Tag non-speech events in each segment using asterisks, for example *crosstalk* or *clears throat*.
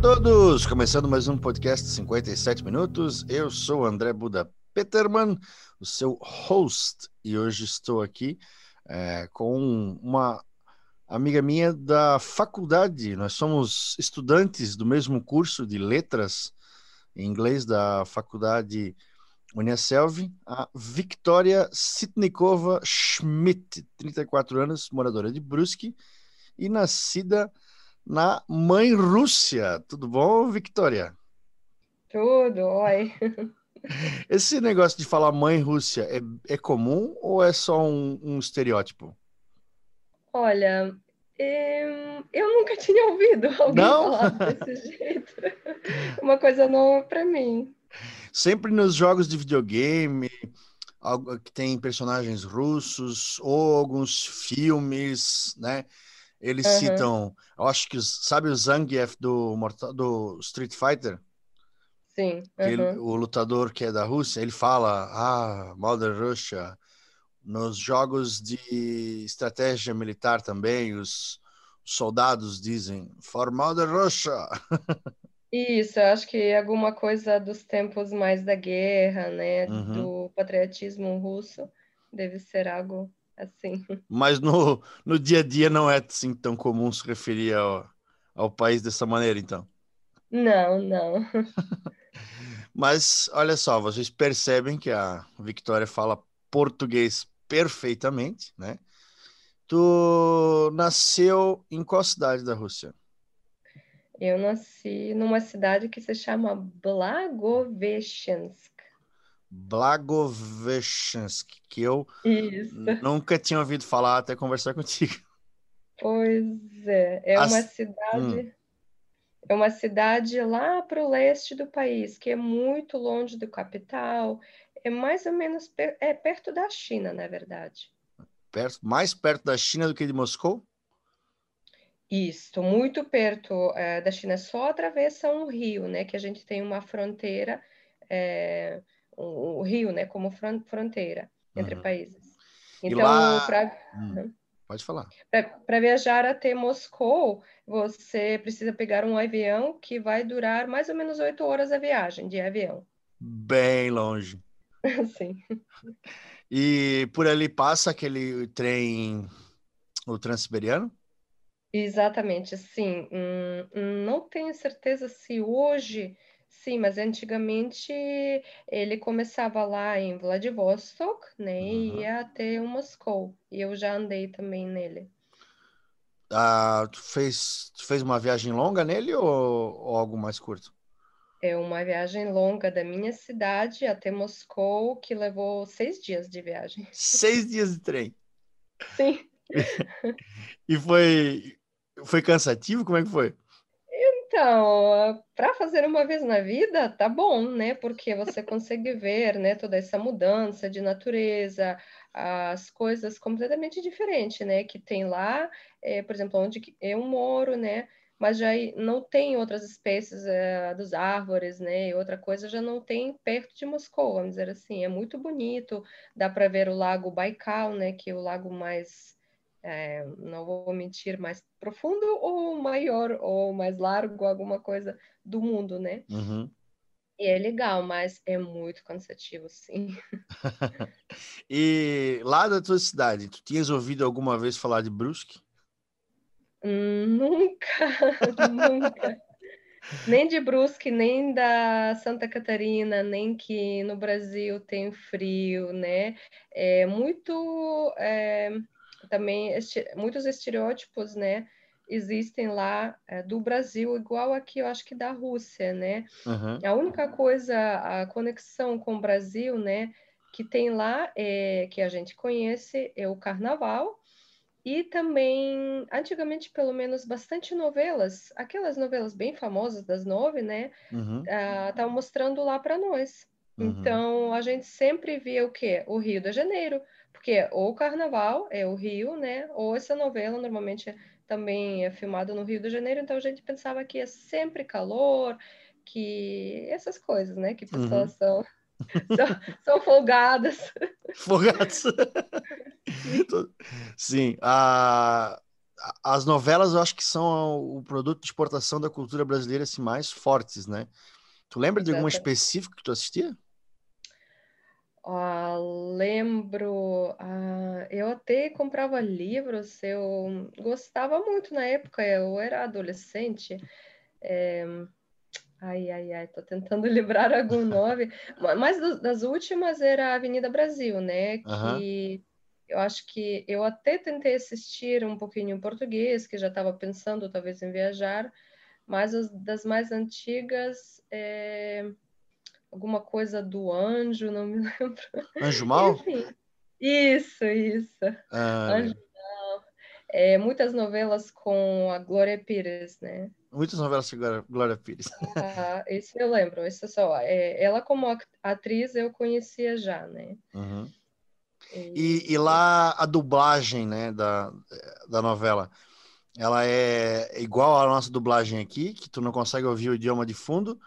Todos! Começando mais um podcast 57 minutos. Eu sou André Buda Peterman, o seu host, e hoje estou aqui é, com uma amiga minha da faculdade. Nós somos estudantes do mesmo curso de letras em inglês da faculdade Uniaselv, a Victoria Sitnikova Schmidt, 34 anos, moradora de Brusque e nascida na mãe Rússia. Tudo bom, Victoria? Tudo, oi. *laughs* Esse negócio de falar mãe Rússia é, é comum ou é só um, um estereótipo? Olha, eu nunca tinha ouvido alguém Não? falar desse *laughs* jeito. Uma coisa nova para mim. Sempre nos jogos de videogame, que tem personagens russos, ou alguns filmes, né? Eles uhum. citam, eu acho que sabe o Zangief do, do Street Fighter? Sim. Uhum. Ele, o lutador que é da Rússia, ele fala, ah, Mother Russia. Nos jogos de estratégia militar também, os soldados dizem, for Mother Russia. *laughs* Isso, eu acho que é alguma coisa dos tempos mais da guerra, né, uhum. do patriotismo russo, deve ser algo assim. Mas no, no dia a dia não é assim tão comum se referir ao, ao país dessa maneira, então. Não, não. *laughs* Mas olha só, vocês percebem que a Victoria fala português perfeitamente, né? Tu nasceu em qual cidade da Rússia? Eu nasci numa cidade que se chama Blagoveshchensk. Blagoveshchensk, que eu Isso. nunca tinha ouvido falar até conversar *laughs* contigo. Pois é, é As... uma cidade, hum. é uma cidade lá para o leste do país, que é muito longe do capital, é mais ou menos per... é perto da China, na verdade. Perto, mais perto da China do que de Moscou? Isso, muito perto é, da China, só atravessa um rio, né? Que a gente tem uma fronteira é, o, rio, né, como fronteira entre uhum. países. Então, lá... pra... hum, pode falar. Para viajar até Moscou, você precisa pegar um avião que vai durar mais ou menos oito horas a viagem de avião. Bem longe. *laughs* Sim. E por ali passa aquele trem, o Transiberiano? Exatamente, sim. Hum, não tenho certeza se hoje Sim, mas antigamente ele começava lá em Vladivostok, né, uhum. e ia até Moscou. E eu já andei também nele. Ah, tu fez, tu fez uma viagem longa nele ou, ou algo mais curto? É uma viagem longa da minha cidade até Moscou, que levou seis dias de viagem. Seis *laughs* dias de trem? Sim. *laughs* e foi, foi cansativo? Como é que foi? Então, para fazer uma vez na vida, tá bom, né? Porque você consegue ver, né, toda essa mudança de natureza, as coisas completamente diferentes, né? Que tem lá, é, por exemplo, onde eu moro, né? Mas já não tem outras espécies é, dos árvores, né? E outra coisa já não tem perto de Moscou, vamos dizer assim. É muito bonito, dá para ver o lago Baikal, né? Que é o lago mais é, não vou mentir, mais profundo ou maior ou mais largo, alguma coisa do mundo, né? Uhum. E é legal, mas é muito cansativo, sim. *laughs* e lá da tua cidade, tu tinhas ouvido alguma vez falar de Brusque? Hum, *laughs* nunca, nunca. nem de Brusque, nem da Santa Catarina, nem que no Brasil tem frio, né? É muito... É também muitos estereótipos, né, existem lá é, do Brasil, igual aqui, eu acho que da Rússia, né? Uhum. A única coisa, a conexão com o Brasil, né, que tem lá, é, que a gente conhece, é o Carnaval, e também, antigamente, pelo menos, bastante novelas, aquelas novelas bem famosas das nove, né? Uhum, Estavam mostrando lá para nós. uhum. Então, a gente sempre via o quê? O Rio de Janeiro, porque ou o Carnaval é o Rio, né? Ou essa novela normalmente também é filmada no Rio de Janeiro, então a gente pensava que é sempre calor, que essas coisas, né? Que Uhum. pessoas são, *laughs* são, são folgadas. Folgados. *laughs* Tô- Sim, a- as novelas eu acho que são o produto de exportação da cultura brasileira assim, mais fortes, né? Tu lembra de alguma Exato. específica que tu assistia? Ah, lembro, ah, eu até comprava livros, eu gostava muito na época, eu era adolescente. é, Ai, ai, ai, tô tentando *laughs* lembrar algum nome. Ma- Mas das últimas era a Avenida Brasil, né? Que eu acho que eu até tentei assistir um pouquinho em português, que já estava pensando talvez em viajar, mas as das mais antigas, é, alguma coisa do anjo, não me *laughs* lembro. Anjo Mal? Enfim, isso, isso. Ah, Anjo, é, muitas novelas com a Glória Pires, né? muitas novelas com Glória, Glória Pires. Ah, isso eu lembro, isso só. É, ela como atriz eu conhecia já, né? Uhum. E- E, e lá a dublagem, né, da, da novela, ela é igual à nossa dublagem aqui, que tu não consegue ouvir o idioma de fundo,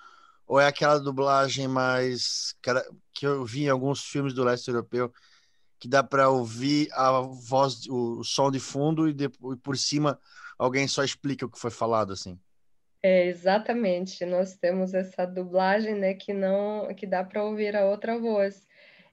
ou é aquela dublagem mais cara, que eu vi em alguns filmes do leste europeu, que dá para ouvir a voz, o, som de fundo e, depois, por cima alguém só explica o que foi falado assim. É, exatamente, nós temos essa dublagem, né, que não, que dá para ouvir a outra voz.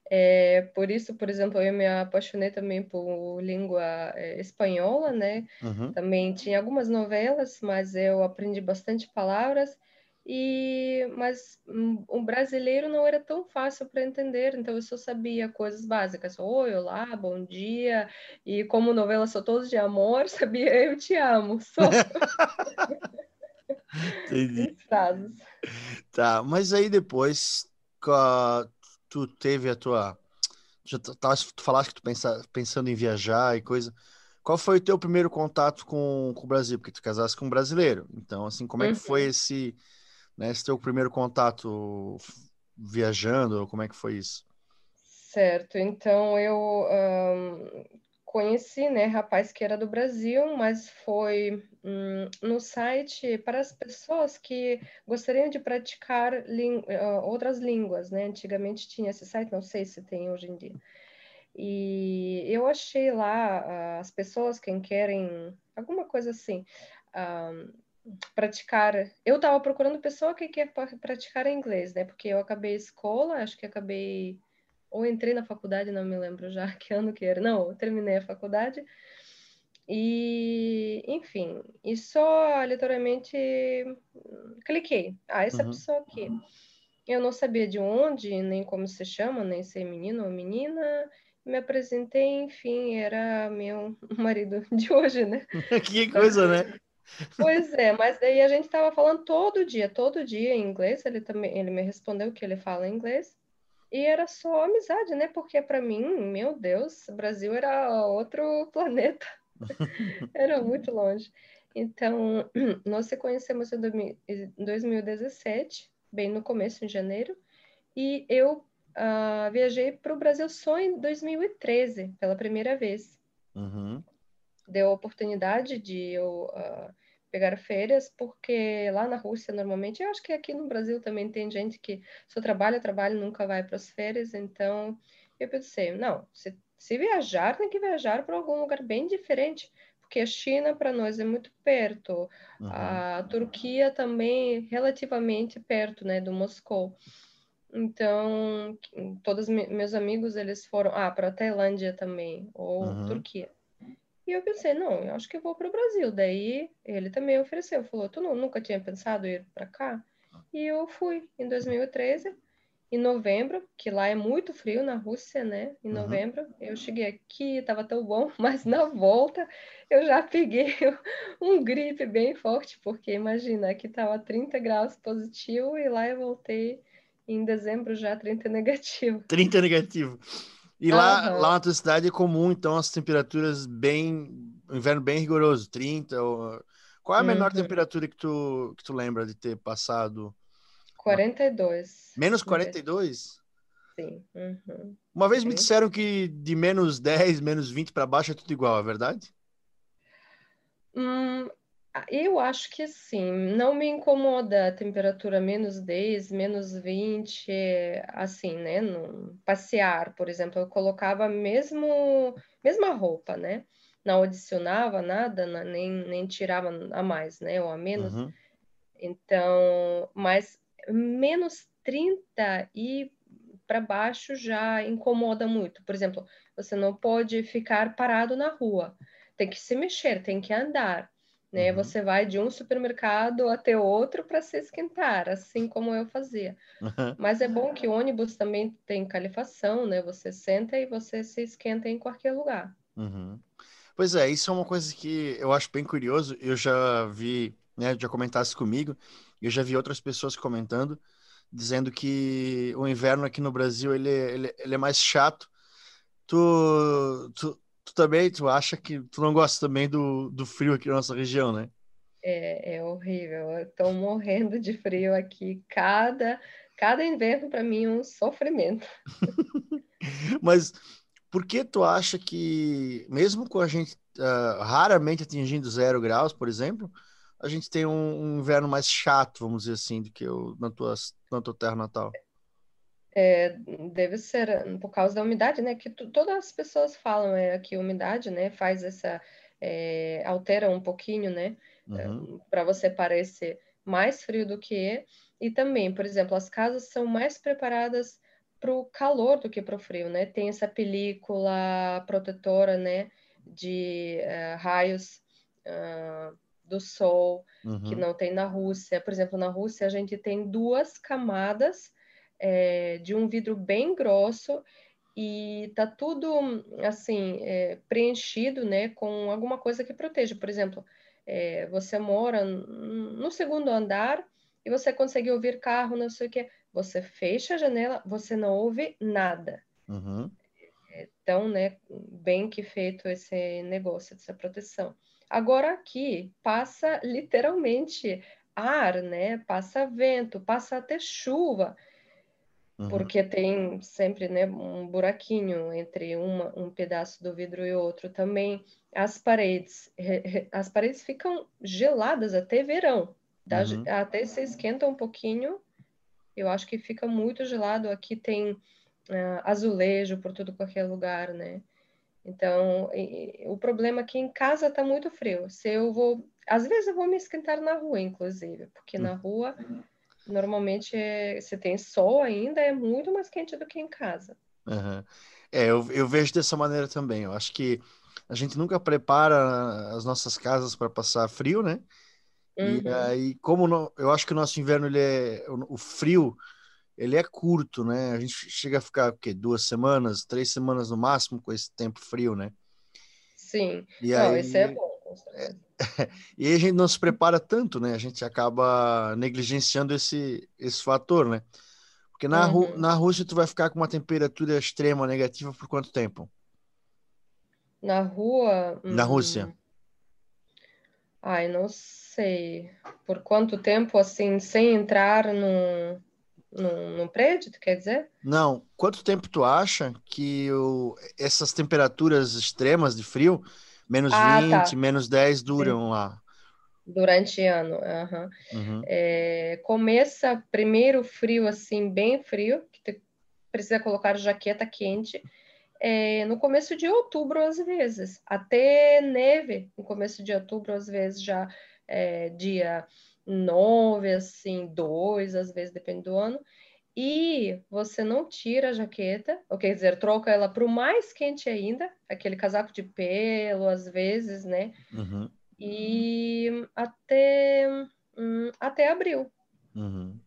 É, por isso, por exemplo, eu me apaixonei também por língua é, espanhola, né? Uhum. Também tinha algumas novelas, mas eu aprendi bastante palavras. E mas hum, o brasileiro não era tão fácil para entender, então eu só sabia coisas básicas. Oi, olá, bom dia. E como novelas são todas de amor, *laughs* sabia eu te amo, só Entendi. frases. Tá, mas aí depois tu teve a tua. Já tava, tu falaste que tu pensa, pensando em viajar e coisa. Qual foi o teu primeiro contato com, com o Brasil? Porque tu casaste com um brasileiro. Então, assim, como é que foi esse, né, esse teu primeiro contato viajando? Como é que foi isso? Certo, então eu ahn, conheci, né, rapaz que era do Brasil, mas foi hum, no site para as pessoas que gostariam de praticar ah, outras línguas, né? Antigamente tinha esse site, não sei se tem hoje em dia. E eu achei lá ah, as pessoas que querem alguma coisa assim, ahn, praticar. Eu estava procurando pessoa que quer praticar inglês, né? Porque eu acabei a escola, acho que acabei ou entrei na faculdade, não me lembro já *laughs* que ano que era. Não, terminei a faculdade. E, enfim, e só hum, cliquei. Ah, essa Uhum. pessoa aqui. Eu não sabia de onde, nem como se chama, nem se é menino ou menina. Me apresentei, enfim, era meu *laughs* marido de hoje, né? *laughs* Que coisa, né? Pois é, mas daí a gente estava falando todo dia, todo dia em inglês. Ele também, ele me respondeu que ele fala inglês. E era só amizade, né? Porque para mim, meu Deus, o Brasil era outro *laughs* planeta. Era muito longe. Então, *clears throat* nós se conhecemos em 2000 em 2017, bem no começo, em janeiro. E eu ah, viajei para o Brasil só em 2013, pela primeira vez Uhum. Deu a oportunidade de eu ah, pegar férias, porque lá na Rússia, normalmente, eu acho que aqui no Brasil também tem gente que só trabalha, trabalha nunca vai para as férias, então eu pensei, não, se, se viajar, tem que viajar para algum lugar bem diferente, porque a China para nós é muito perto, Uhum. a Turquia também relativamente perto, né, do Moscou. Então, todos me- meus amigos, eles foram, ah, para a Tailândia também, ou Uhum. Turquia. E eu pensei, não, eu acho que eu vou para o Brasil. Daí ele também ofereceu, falou, tu não, nunca tinha pensado em ir para cá? E eu fui em 2013, em novembro, que lá é muito frio na Rússia, né? Em Uhum. novembro, eu cheguei aqui, estava tão bom, *laughs* mas na volta eu já peguei *laughs* um gripe bem forte, porque imagina, aqui estava 30 graus positivo e lá eu voltei em dezembro já 30 negativo. 30 negativo. E lá, lá na tua cidade é comum, então, as temperaturas bem. O inverno bem rigoroso, 30. Ou... Qual é a menor uhum. temperatura que tu, que tu lembra de ter passado? 42. Menos 42? Sim. Uhum. Uma vez me disseram que de menos 10, menos 20 para baixo é tudo igual, é verdade? Hum, eu acho que sim. Não me incomoda a temperatura menos 10, menos 20, assim, né? No, passear, por exemplo, eu colocava mesmo mesma roupa, né? Não adicionava nada, nem, nem tirava a mais, né? Ou a menos. Uhum. Então, mas menos 30 e para baixo já incomoda muito. Por exemplo, você não pode ficar parado na rua. Tem que se mexer, tem que andar né? Uhum. Você vai de um supermercado até outro para se esquentar, assim como eu fazia. Uhum. Mas é bom que o ônibus também tem calefação, né? Você senta e você se esquenta em qualquer lugar. Uhum. Pois é, isso é uma coisa que eu acho bem curioso. Eu já vi, né? Já comentasse comigo, eu já vi outras pessoas comentando, dizendo que o inverno aqui no Brasil ele, ele, ele é mais chato. Tu, tu, tu também, tu acha que tu não gosta também do, do frio aqui na nossa região, né? É, é horrível. Eu tô morrendo de frio aqui. Cada, cada inverno para mim é um sofrimento. *laughs* Mas por que tu acha que, mesmo com a gente uh, raramente atingindo zero graus, por exemplo, a gente tem um, um, inverno mais chato, vamos dizer assim, do que o, na, tua, na tua terra natal? É, deve ser por causa da umidade, né? Que todas as pessoas falam é, que a umidade, né, faz essa é, altera um pouquinho, né, uhum. para você parecer mais frio do que é. E também, por exemplo, as casas são mais preparadas para o calor do que para o frio, né? Tem essa película protetora, né, de uh, raios uh, do sol uhum. que não tem na Rússia. Por exemplo, na Rússia a gente tem duas camadas é, de um vidro bem grosso e tá tudo assim é, preenchido, né, com alguma coisa que proteja. Por exemplo, é, você mora no segundo andar e você consegue ouvir carro, não sei o que. Você fecha a janela, você não ouve nada. Uhum. Então, né, bem que feito esse negócio, essa proteção. Agora aqui passa literalmente ar, né? Passa vento, passa até chuva. Uhum. porque tem sempre né, um buraquinho entre uma, um pedaço do vidro e outro. Também as paredes, as paredes ficam geladas até verão, tá? uhum. até se esquenta um pouquinho. Eu acho que fica muito gelado. Aqui tem uh, azulejo por tudo qualquer lugar, né? Então, e, o problema é que em casa está muito frio. Se eu vou, às vezes eu vou me esquentar na rua, inclusive, porque na rua Normalmente, é, se tem sol ainda, é muito mais quente do que em casa. Uhum. É, eu, eu vejo dessa maneira também. Eu acho que a gente nunca prepara as nossas casas para passar frio, né? Uhum. E aí, como no, eu acho que o nosso inverno, ele é, o, o, frio, ele é curto, né? A gente chega a ficar, o quê? Duas semanas, três semanas no máximo com esse tempo frio, né? Sim. E Não, aí, isso é bom. É, *laughs* e a gente não se prepara tanto, né? A gente acaba negligenciando esse, esse fator, né? Porque na, uhum. na Rússia tu vai ficar com uma temperatura extrema negativa por quanto tempo? Na rua? Na hum... Rússia. Ai, não sei. Por quanto tempo, assim, sem entrar no, no, no prédio, tu quer dizer? Não. Quanto tempo tu acha que o, essas temperaturas extremas de frio Menos ah, 20, tá. menos 10 duram Sim. lá. Durante ano. Uhum. Uhum. É, começa primeiro frio, assim, bem frio, que precisa colocar jaqueta quente. É, no começo de outubro, às vezes, até neve, no começo de outubro, às vezes, já é, dia 9, assim, 2, às vezes, depende do ano e você não tira a jaqueta, ou quer dizer, troca ela para o mais quente ainda, aquele casaco de pelo, às vezes, né? Uhum. E até, hum, até abril. Uhum.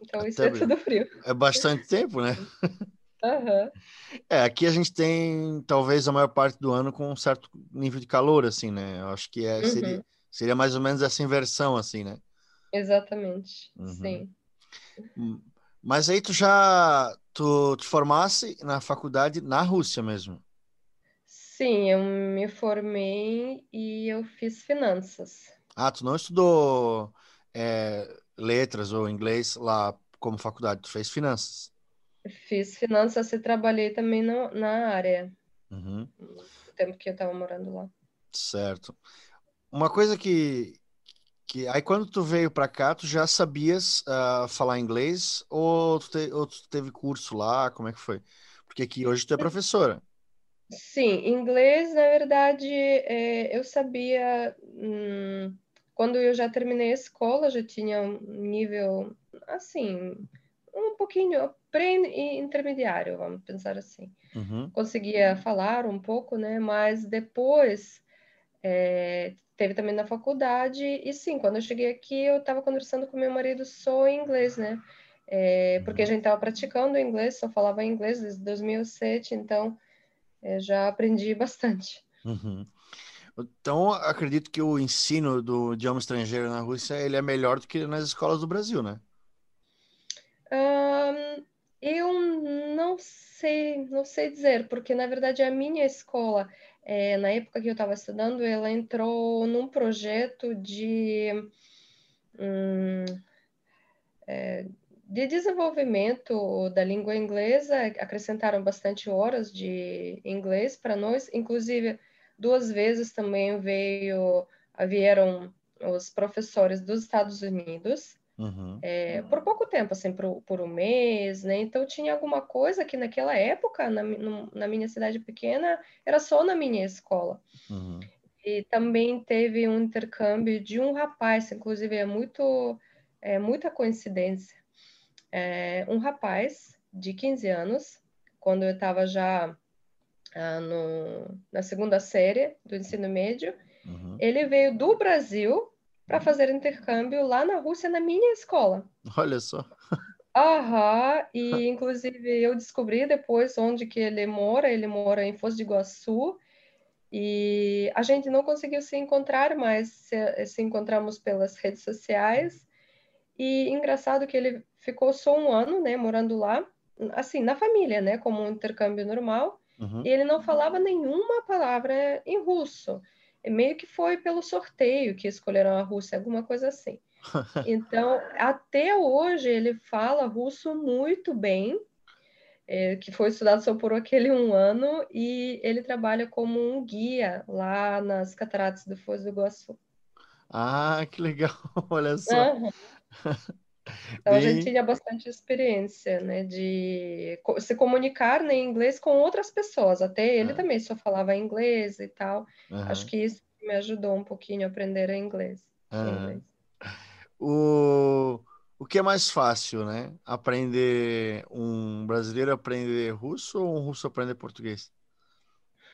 Então, até isso abril. é tudo frio. É bastante tempo, né? Uhum. É, aqui a gente tem talvez a maior parte do ano com um certo nível de calor, assim, né? Eu acho que é, seria, uhum. seria mais ou menos essa inversão, assim, né? Exatamente, uhum. sim. Mas aí tu já tu te formasse na faculdade na Rússia mesmo? Sim, eu me formei e eu fiz finanças. Ah, tu não estudou é, letras ou inglês lá como faculdade, tu fez finanças? Fiz finanças e trabalhei também no, na área, Uhum, no tempo que eu estava morando lá. certo. Uma coisa que, que aí quando tu veio para cá, tu já sabias ah, falar inglês ou tu, te- ou tu teve curso lá? Como é que foi? Porque aqui hoje tu é professora. Sim, inglês, na verdade, é, eu sabia. hum, quando eu já terminei a escola, já tinha um nível, assim, um pouquinho pré-intermediário, vamos pensar assim. Uhum, Conseguia falar um pouco, né? Mas depois é, teve também na faculdade, e sim, quando eu cheguei aqui, eu estava conversando com meu marido só em inglês, né? É, porque a uhum, gente estava praticando inglês, só falava inglês desde 2007, então. Eu já aprendi *laughs* bastante. uhum. Então, acredito que o ensino do idioma estrangeiro na Rússia, ele é melhor do que nas escolas do Brasil, né? Ahn, eu não sei, não sei dizer, porque na verdade a minha escola, eh, na época que eu estava estudando, ela entrou num projeto de, hum, de desenvolvimento da língua inglesa, acrescentaram bastante horas de inglês para nós, inclusive duas vezes também veio, vieram os professores dos Estados Unidos Uhum, é, por pouco tempo, assim, por, por um mês, né? Então tinha alguma coisa que naquela época, na, no- na minha cidade pequena, era só na minha escola. uhum. E também teve um intercâmbio de um rapaz, inclusive é muito, é muita coincidência. É, um rapaz de 15 anos, quando eu estava já ah, no, na segunda série do ensino médio, Uhum. ele veio do Brasil para fazer intercâmbio lá na Rússia, na minha escola. Olha só. Aham, e inclusive eu descobri depois onde que ele mora, ele mora em Foz do Iguaçu, e a gente não conseguiu se encontrar, mas se, se encontramos pelas redes sociais, e engraçado que ele ficou só um ano, né, morando lá, assim, na família, né, como um intercâmbio normal, Uhum. e ele não falava nenhuma palavra em russo, meio que foi pelo sorteio que escolheram a Rússia, alguma coisa assim. *laughs* Então, até hoje ele fala russo muito bem, é, que foi estudado só por aquele um ano, e ele trabalha como um guia lá nas cataratas do Foz do Iguaçu. Ah, que legal. *laughs* Olha só. Aham. *laughs* Então a gente Bem, tinha bastante experiência, né, de se comunicar né, em inglês com outras pessoas. Até ele Ah, também só falava inglês e tal. Acho que isso me ajudou um pouquinho a aprender inglês. inglês. O, o que é mais fácil, né? Aprender um brasileiro aprender russo ou um russo aprender português?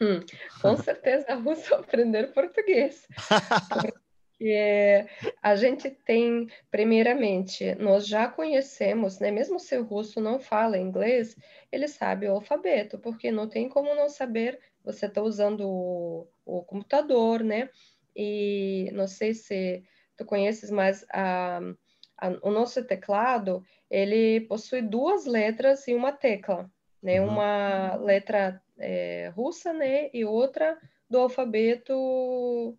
Hum, com certeza, russo *laughs* aprender português. *laughs* Porque a gente tem, primeiramente, nós já conhecemos, né? Mesmo se o russo não fala inglês, ele sabe o alfabeto, porque não tem como não saber. Você está usando o, o computador, né? E não sei se tu conheces, mas a, a- o nosso teclado, ele possui duas letras e uma tecla, né? Uhum. Uma letra é, russa, né? E outra do alfabeto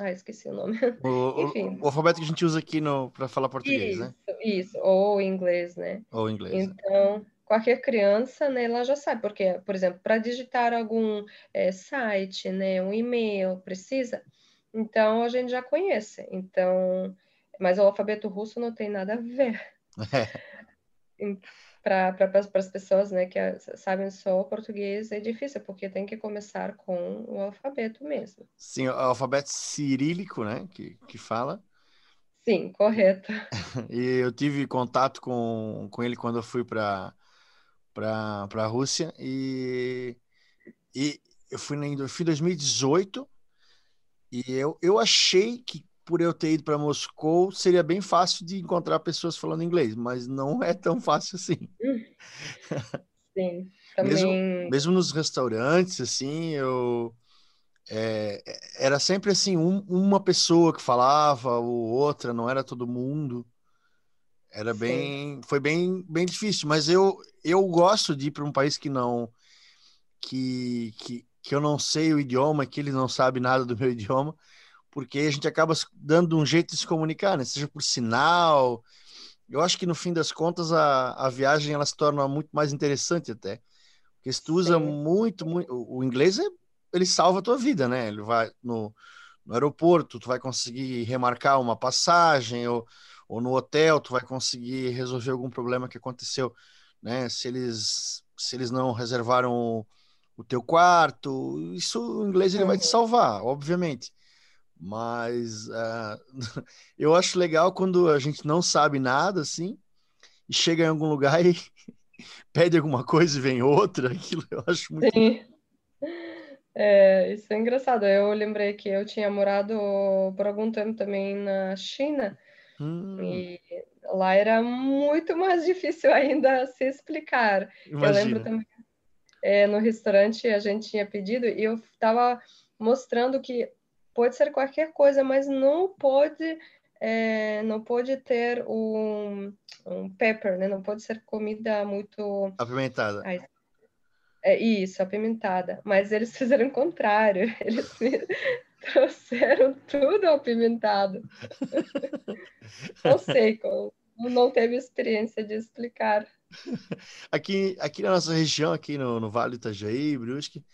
ah, esqueci o nome. O, o- *laughs* Enfim, o alfabeto que a gente usa aqui para falar português, né? isso, isso, ou inglês, né? Ou inglês. né? Então, qualquer criança, né, ela já sabe, porque, por exemplo, para digitar algum eh, site, né, um e-mail, precisa, então a gente já conhece. Então, mas o alfabeto russo não tem nada a ver *laughs* para para as pessoas, né, que ah, sabem só o português, é difícil, porque tem que começar com o alfabeto mesmo. Sim, o alfabeto cirílico, né? Que, que fala. Sim, correto. *laughs* E eu tive contato com, com ele quando eu fui para a Rússia e, e eu fui em eu fui em 2018 e eu, eu achei que por eu ter ido para Moscou seria bem fácil de encontrar pessoas falando inglês, mas não é tão fácil assim. *laughs* Sim, Mesmo, também. mesmo nos restaurantes, assim, eu é, era sempre assim, um- uma pessoa que falava, ou outra, não era todo mundo. Era bem, Sim. foi bem, bem difícil, mas eu, eu gosto de ir para um país que não, que, que, que eu não sei o idioma, que ele não sabe nada do meu *laughs* idioma, porque a gente acaba dando um jeito de se comunicar, né? Seja por sinal. Eu acho que no fim das contas a, a viagem ela se torna muito mais interessante até, porque se tu usa Sim. muito, muito, o inglês é, ele salva a tua vida, né? Ele vai no, no aeroporto, tu vai conseguir remarcar uma passagem ou ou no hotel tu vai conseguir resolver algum problema que aconteceu, né? Se eles se eles não reservaram o, o teu quarto, isso o inglês ele vai te salvar, obviamente. Mas uh, *laughs* eu acho legal quando a gente não sabe nada assim e chega em algum lugar e *laughs* pede alguma coisa e vem outra. *laughs* Aquilo eu acho muito. Sim. É, isso é engraçado. Eu lembrei que eu tinha morado por algum tempo também na China Hum. E lá era muito mais difícil ainda se explicar. Imagina. Eu lembro também, é, no restaurante a gente tinha pedido e eu estava mostrando que pode ser qualquer coisa, mas não pode é, não pode ter um, um pepper, né? Não pode ser comida muito apimentada. Ai, é isso, apimentada. Mas eles *laughs* fizeram o contrário. *laughs* Eles *laughs* trouxeram tudo apimentado. não sei, como, não teve experiência de explicar. Aqui, aqui na nossa região, aqui no, no Vale do Itajaí, Brusque,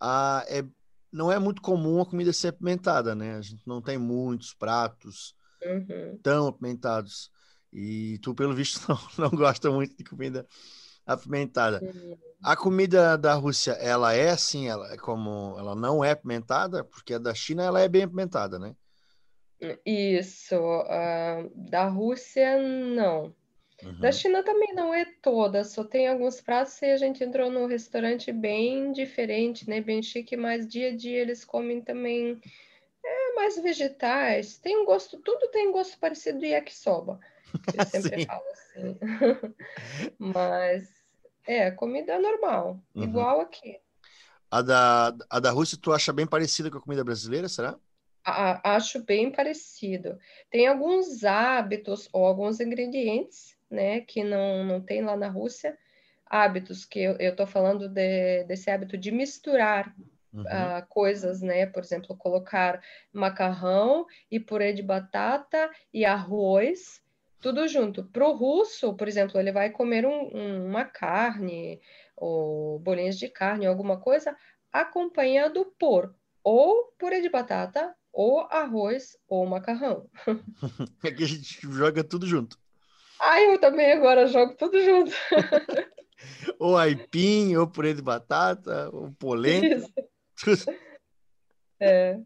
a, é, não é muito comum a comida ser apimentada, né? A gente não tem muitos pratos uhum. tão apimentados. E tu, pelo visto, *laughs* não, não gosta muito de comida apimentada. Uhum. A comida da Rússia, ela é assim, ela é como ela não é apimentada, porque a da China ela é bem apimentada, né? Isso, uh, da Rússia não. Uhum. Da China também não é toda, só tem alguns pratos e a gente entrou num restaurante bem diferente, né? Bem chique, mas dia a dia eles comem também é, mais vegetais. Tem um gosto, tudo tem um gosto parecido de yakisoba. *laughs* Eu sempre falo assim. *laughs* mas é, comida normal, uhum. igual aqui. A da, a da Rússia tu acha bem parecida com a comida brasileira, será? A, acho bem parecido. Tem alguns hábitos ou alguns ingredientes, né, que não, não tem lá na Rússia. Hábitos que eu estou falando de, desse hábito de misturar uhum. uh, coisas, né? Por exemplo, colocar macarrão e purê de batata e arroz tudo junto. Para o russo, por exemplo, ele vai comer um, um, uma carne ou bolinhas de carne, alguma coisa, acompanhado por ou purê de batata, ou arroz, ou macarrão. *laughs* É que a gente joga tudo junto. Ah, eu também agora jogo tudo junto. *laughs* ou aipim, ou purê de batata, ou polenta. *laughs* É.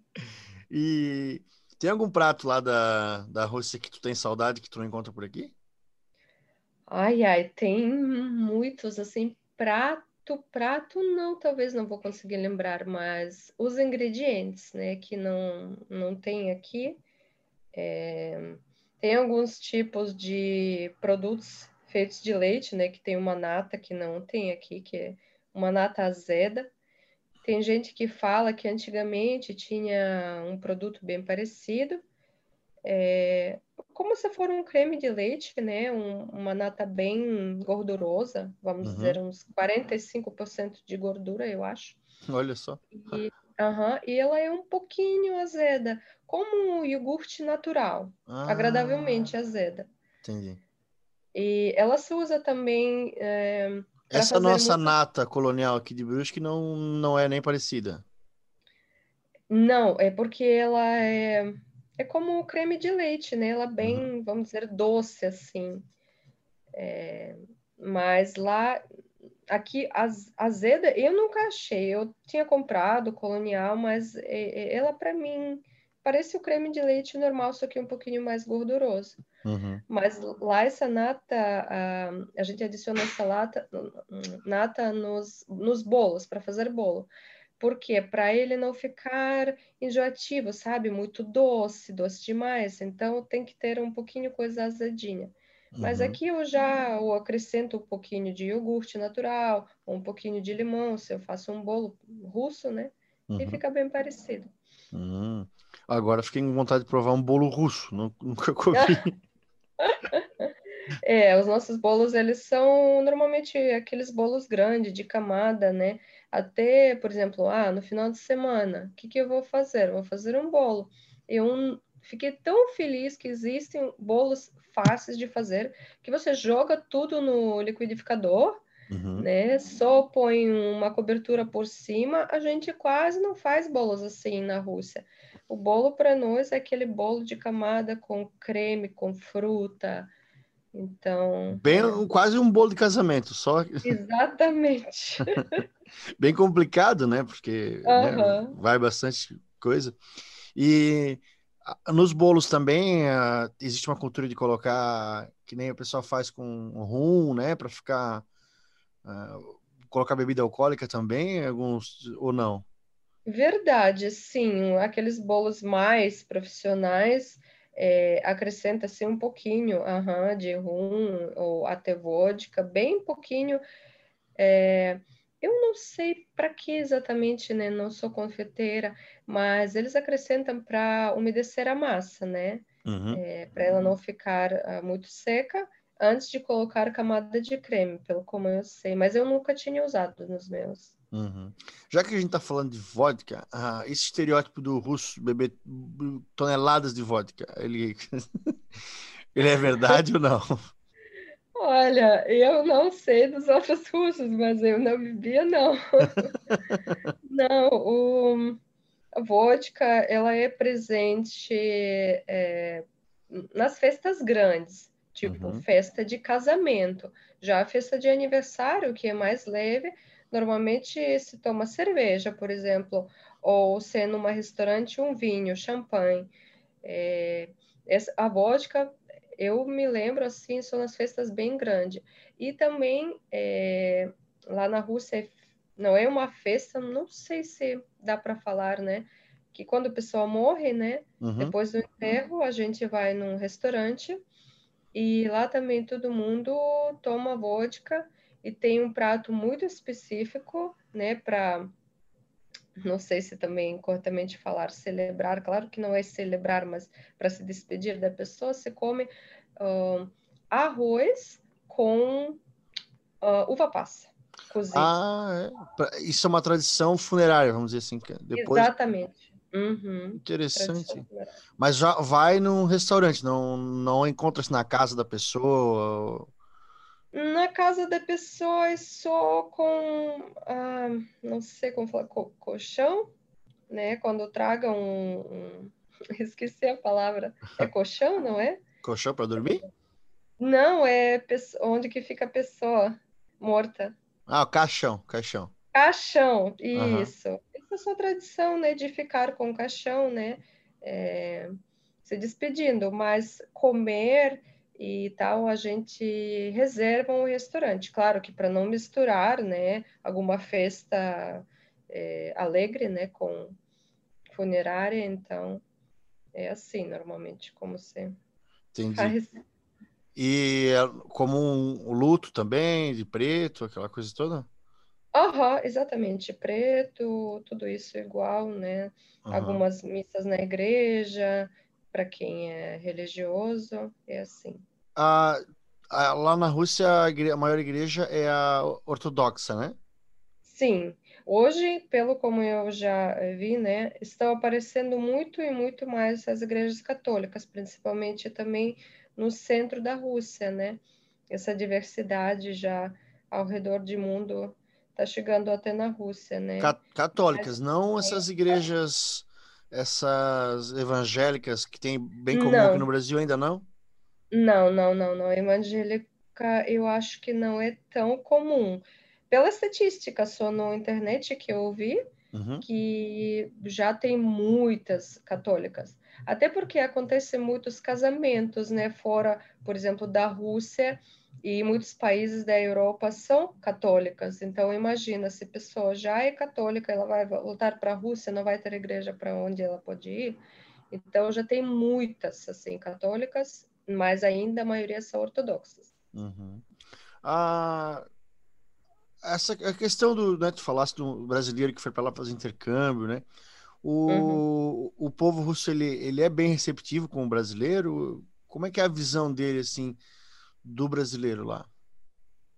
E tem algum prato lá da, da Rússia que tu tem saudade que tu não encontra por aqui? Ai, ai, tem muitos, assim, prato, prato não, talvez não vou conseguir lembrar, mas os ingredientes, né, que não, não tem aqui, é, tem alguns tipos de produtos feitos de leite, né, que tem uma nata que não tem aqui, que é uma nata azeda, tem gente que fala que antigamente tinha um produto bem parecido, é, como se for um creme de leite, né? Um, uma nata bem gordurosa, vamos uhum. dizer, uns 45% de gordura, eu acho. Olha só. E, uhum, e ela é um pouquinho azeda, como um iogurte natural, ah, agradavelmente azeda. Entendi. E ela se usa também é, essa nossa nata colonial aqui de Brusque não, não é nem parecida. Não, é porque ela é, é como o creme de leite, né? Ela é bem, uhum. vamos dizer, doce, assim. É, mas lá, aqui, az, azeda, eu nunca achei. Eu tinha comprado colonial, mas é, é ela, para mim, parece o creme de leite normal, só que um pouquinho mais gorduroso. Uhum. Mas lá essa nata, a, a gente adiciona essa lata, nata nos, nos bolos, para fazer bolo. Por quê? Para ele não ficar enjoativo, sabe? Muito doce, doce demais. Então tem que ter um pouquinho coisa azedinha. Mas uhum. aqui eu já eu acrescento um pouquinho de iogurte natural, um pouquinho de limão, se eu faço um bolo russo, né? Uhum. E fica bem parecido. Uhum. Agora fiquei com vontade de provar um bolo russo, *laughs* nunca comi. *laughs* É, os nossos bolos, eles são normalmente aqueles bolos grandes, de camada, né? Até, por exemplo, ah, no final de semana, o que, que eu vou fazer? vou fazer um bolo. Eu fiquei tão feliz que existem bolos fáceis de fazer, que você joga tudo no liquidificador, uhum. né? Só põe uma cobertura por cima. A gente quase não faz bolos assim na Rússia. O bolo para nós é aquele bolo de camada com creme, com fruta. Então. Bem, quase um bolo de casamento, só. *laughs* Exatamente. *laughs* Bem complicado, né? Porque uhum. né, vai bastante coisa. E nos bolos também uh, existe uma cultura de colocar, que nem o pessoal faz com rum, né? Para ficar. Uh, colocar bebida alcoólica também, alguns ou não? Verdade, sim. Aqueles bolos mais profissionais é, acrescenta-se um pouquinho uh de rum ou até vodka, bem pouquinho. É, eu não sei para que exatamente, né? Não sou confeiteira, mas eles acrescentam para umedecer a massa, né? Uhum. É, para ela não ficar uh, muito seca antes de colocar camada de creme, pelo como eu sei. Mas eu nunca tinha usado nos meus. Uhum. Já que a gente está falando de vodka, uh, esse estereótipo do russo beber toneladas de vodka, ele, *laughs* ele é verdade ou não? Olha, eu não sei dos outros *laughs* russos, mas eu não bebia, não. *laughs* não, o, a vodka, ela é presente é, nas festas grandes, tipo uhum. festa de casamento. Já a festa de aniversário, que é mais leve, normalmente se toma cerveja, por exemplo, ou se numa restaurante um vinho, champanhe. É, essa, a vodka eu me lembro assim, são nas festas bem grandes. E também é, lá na Rússia não é uma festa, não sei se dá para falar, né? Que quando a pessoa morre, né? Uhum. Depois do enterro, a gente vai num restaurante e lá também todo mundo toma vodka e tem um prato muito específico, né? Para não sei se também corretamente falar celebrar, claro que não é celebrar, mas para se despedir da pessoa, se come uh, arroz com uh, uva passa. Cozido. Ah, é. isso é uma tradição funerária, vamos dizer assim. Depois... Exatamente. Uhum. Interessante. Mas já vai num restaurante, não, não encontra-se na casa da pessoa? Na casa da pessoa é só com, ah, não sei como falar, co colchão, né? Quando traga um, um, *laughs* Esqueci a palavra. É colchão, não é? Colchão para dormir? Não, é onde que fica a pessoa morta. Ah, o caixão, caixão. Caixão, isso. Uhum. Essa é a sua tradição, né? De ficar com o caixão, né? É, se despedindo, mas comer e tal, a gente reserva um restaurante. Claro que para não misturar, né, alguma festa é, alegre, né, com funerária, então é assim normalmente como se Entendi. faz. E é como um, luto também, de preto, aquela coisa toda? Aham, uhum, exatamente. Preto, tudo isso igual, né? Uhum. Algumas missas na igreja, para quem é religioso, é assim. Ah, lá na Rússia, a, maior igreja é a ortodoxa, né? Sim. Hoje, pelo como eu já vi, né, estão aparecendo muito e muito mais as igrejas católicas, principalmente também no centro da Rússia, né? Essa diversidade já ao redor do mundo está chegando até na Rússia, né? Católicas, Mas, não essas igrejas essas evangélicas que tem bem comum não. aqui no Brasil ainda não? Não, não, não, não. Evangélica eu acho que não é tão comum. Pela estatística só na internet que eu vi, uhum. que já tem muitas católicas. Até porque acontecem muitos casamentos, né, fora, por exemplo, da Rússia, e muitos países da Europa são católicas. Então, imagina, se a pessoa já é católica, ela vai voltar para a Rússia, não vai ter igreja para onde ela pode ir. Então, já tem muitas, assim, católicas, mas ainda a maioria são ortodoxas. Uhum. Ah, essa a questão do, né, tu falaste do brasileiro que foi para lá fazer intercâmbio, né? O, uhum. o povo russo, ele, ele é bem receptivo com o brasileiro? Como é que é a visão dele, assim, do brasileiro lá?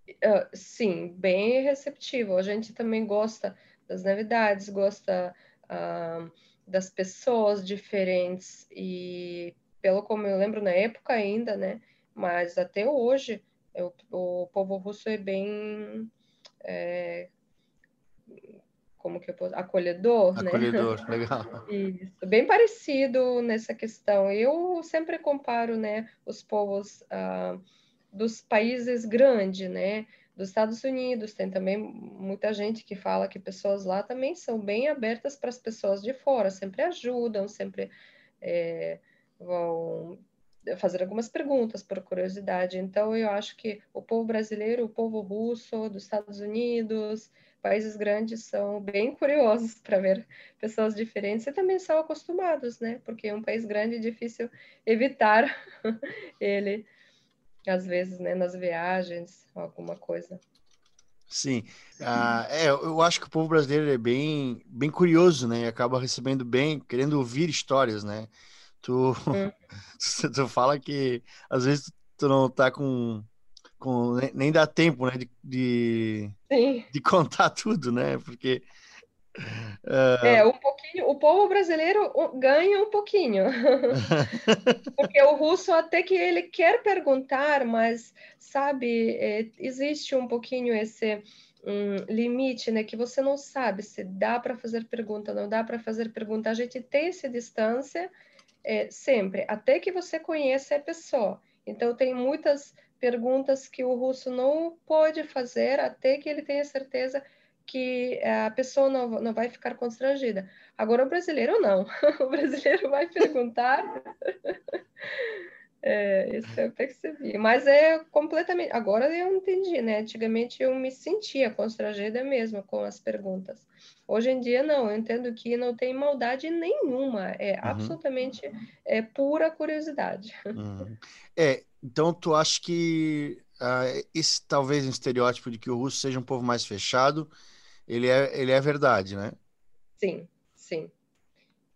Uh, sim, bem receptivo. A gente também gosta das novidades, gosta uh, das pessoas diferentes e, pelo como eu lembro na época ainda, né? Mas até hoje eu, o povo russo é bem é, como que eu posso, acolhedor, né? acolhedor né? *laughs* legal. Isso, bem parecido nessa questão. Eu sempre comparo, né, os povos uh, dos países grandes, né? Dos Estados Unidos, tem também muita gente que fala que pessoas lá também são bem abertas para as pessoas de fora, sempre ajudam, sempre é, vão fazer algumas perguntas por curiosidade. Então, eu acho que o povo brasileiro, o povo russo, dos Estados Unidos, países grandes são bem curiosos *laughs* para ver pessoas diferentes e também são acostumados, né? Porque um país grande é difícil evitar *laughs* ele, às vezes, né, nas viagens, alguma coisa. Sim, ah, é, eu acho que o povo brasileiro é bem, bem curioso, né? E acaba recebendo bem, querendo ouvir histórias, né? Tu, hum. *laughs* tu fala que às vezes tu não tá com, com nem dá tempo, né, de, de, de contar tudo, né? Porque. É um pouquinho. O povo brasileiro ganha um pouquinho, *laughs* porque o russo até que ele quer perguntar, mas sabe, é, existe um pouquinho esse um limite, né, que você não sabe se dá para fazer pergunta, não dá para fazer pergunta. A gente tem essa distância é, sempre, até que você conheça a pessoa. Então, tem muitas perguntas que o russo não pode fazer até que ele tenha certeza que a pessoa não, não vai ficar constrangida. Agora, o brasileiro não. *laughs* o brasileiro vai perguntar *laughs* É, isso eu percebi. Mas é completamente. Agora eu entendi, né? Antigamente eu me sentia constrangida mesmo com as perguntas. Hoje em dia, não. Eu entendo que não tem maldade nenhuma. É uhum. absolutamente é, pura curiosidade. *laughs* Uhum. É, então tu acha que uh, esse talvez um estereótipo de que o russo seja um povo mais fechado, ele é, ele é verdade, né? Sim, sim.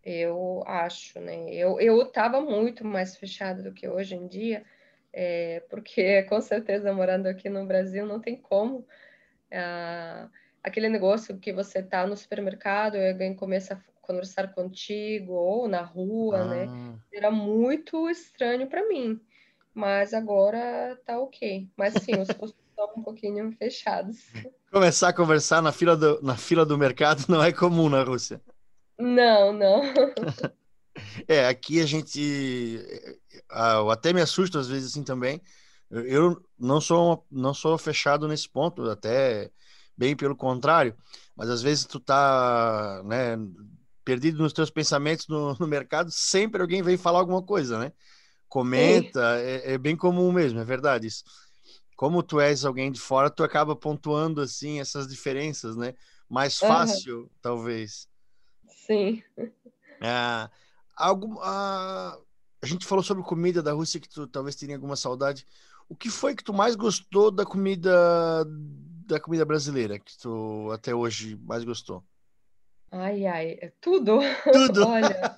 Eu acho, né? Eu eu estava muito mais fechada do que hoje em dia, é, porque *laughs* com certeza morando aqui no Brasil não tem como ah, aquele negócio que você está no supermercado e alguém começa a conversar contigo ou na rua, né? ah. né? Era muito estranho para mim, mas agora tá ok. Mas sim, os *laughs* postos um pouquinho fechados. *laughs* Começar a conversar na fila do, na fila do mercado não é comum na Rússia. Não, não. *laughs* É, aqui a gente. Eu até me assusto às vezes assim também. Eu não sou, não sou fechado nesse ponto, até bem pelo contrário. Mas às vezes tu tá, né, perdido nos teus pensamentos no, no mercado, sempre alguém vem falar alguma coisa, né? Comenta, é, é, bem comum mesmo, é verdade isso. Como tu és alguém de fora, tu acaba pontuando assim essas diferenças, né? Mais fácil, uhum. talvez. Sim. É, algo, a, a gente falou sobre comida da Rússia que tu talvez tenha alguma saudade. O que foi que tu mais gostou da comida da comida brasileira que tu até hoje mais gostou? Ai, ai, é tudo. Tudo. *laughs* Olha,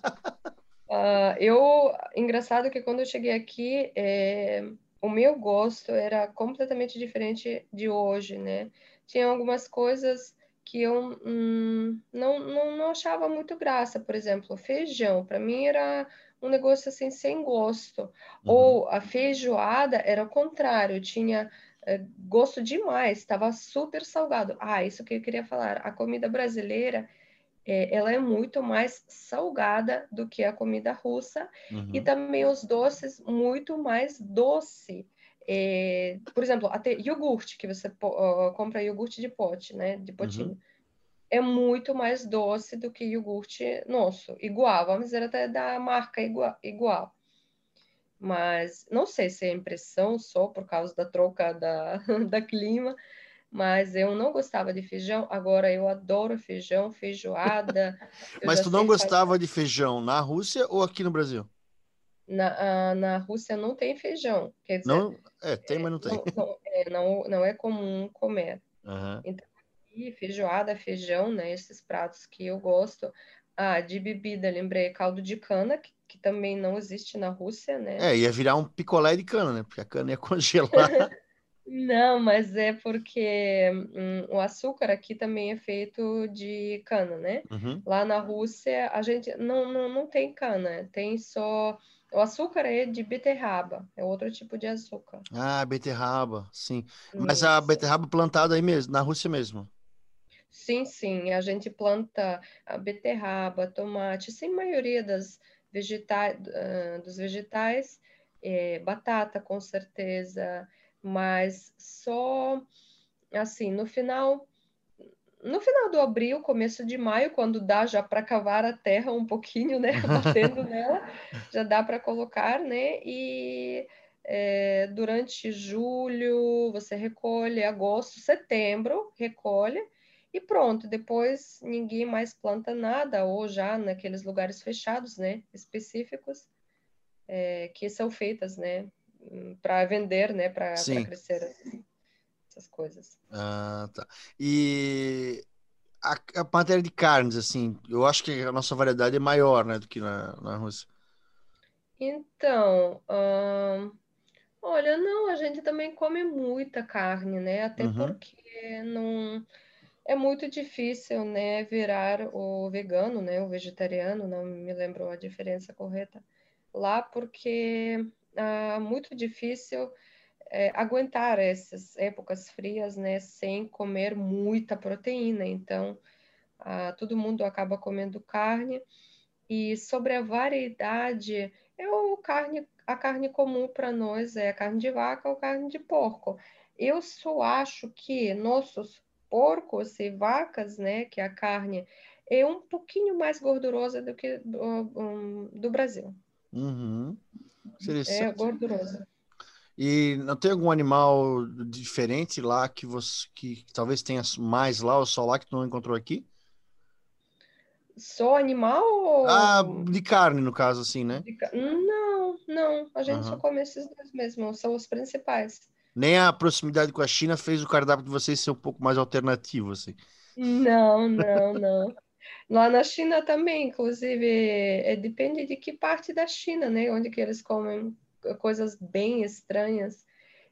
uh, eu engraçado que quando eu cheguei aqui, é, o meu gosto era completamente diferente de hoje, né? Tinha algumas coisas que eu hum, não, não, não achava muito graça, por exemplo, feijão, para mim era um negócio assim sem gosto. Uhum. Ou a feijoada era o contrário, tinha é, gosto demais, estava super salgado. Ah, isso que eu queria falar, a comida brasileira é, ela é muito mais salgada do que a comida russa uhum. e também os doces muito mais doce. É, por exemplo, até iogurte, que você uh, compra iogurte de pote, né? De potinho. Uhum. É muito mais doce do que iogurte nosso, igual, vamos dizer até da marca igual, igual. Mas não sei se é impressão só por causa da troca da, *laughs* da clima, mas eu não gostava de feijão, agora eu adoro feijão, feijoada. *laughs* mas tu não gostava fazer... de feijão na Rússia ou aqui no Brasil? Na, na Rússia não tem feijão. Quer dizer, não, é, tem, mas não tem. Não, não, é, não, não é comum comer. Uhum. Então, feijoada, feijão, né? Esses pratos que eu gosto. Ah, de bebida, lembrei, caldo de cana, que, que também não existe na Rússia, né? É, ia virar um picolé de cana, né? Porque a cana ia *laughs* congelar. *laughs* Não, mas é porque hum, o açúcar aqui também é feito de cana, né? Uhum. Lá na Rússia a gente não, não, não tem cana, tem só. O açúcar é de beterraba, é outro tipo de açúcar. Ah, beterraba, sim. Mas a beterraba plantada aí mesmo, na Rússia mesmo. Sim, sim, a gente planta a beterraba, tomate, sim, maioria das vegetais, dos vegetais, é, batata com certeza, mas só assim, no final, no final do abril, começo de maio, quando dá já para cavar a terra um pouquinho, né, *laughs* batendo *laughs* nela, já dá para colocar, né, e é, durante julho você recolhe, agosto, setembro, recolhe, e pronto, depois ninguém mais planta nada, ou já naqueles lugares fechados, né, específicos, é, que são feitas, né, para vender, né, para crescer essas, essas coisas. Ah, tá. E a, a matéria de carnes, assim, eu acho que a nossa variedade é maior, né, do que na, na Rússia. Então, ahn, olha, não, a gente também come muita carne, né? Até Uhum. porque não é muito difícil, né, virar o vegano, né, o vegetariano, não me lembro a diferença correta lá, porque é muito difícil é, aguentar essas épocas frias, né, sem comer muita proteína. Então, ah, todo mundo acaba comendo carne. E sobre a variedade, é o carne, a carne comum para nós é a carne de vaca ou carne de porco. Eu só acho que nossos porcos e vacas, né, que a carne é um pouquinho mais gordurosa do que do, um, do Brasil. Uhum. É gordurosa. E não tem algum animal diferente lá que você que talvez tenha mais lá ou só lá que tu não encontrou aqui? Só animal ou Ah, de carne, no caso, assim, né? ca- Não, não. A gente só Aham. come esses dois mesmo, são os principais. Nem a proximidade com a China fez o cardápio de vocês ser um pouco mais alternativo, assim. Não, não, não. Lá na China também, inclusive, é, depende de que parte da China, né? Onde que eles comem coisas bem estranhas.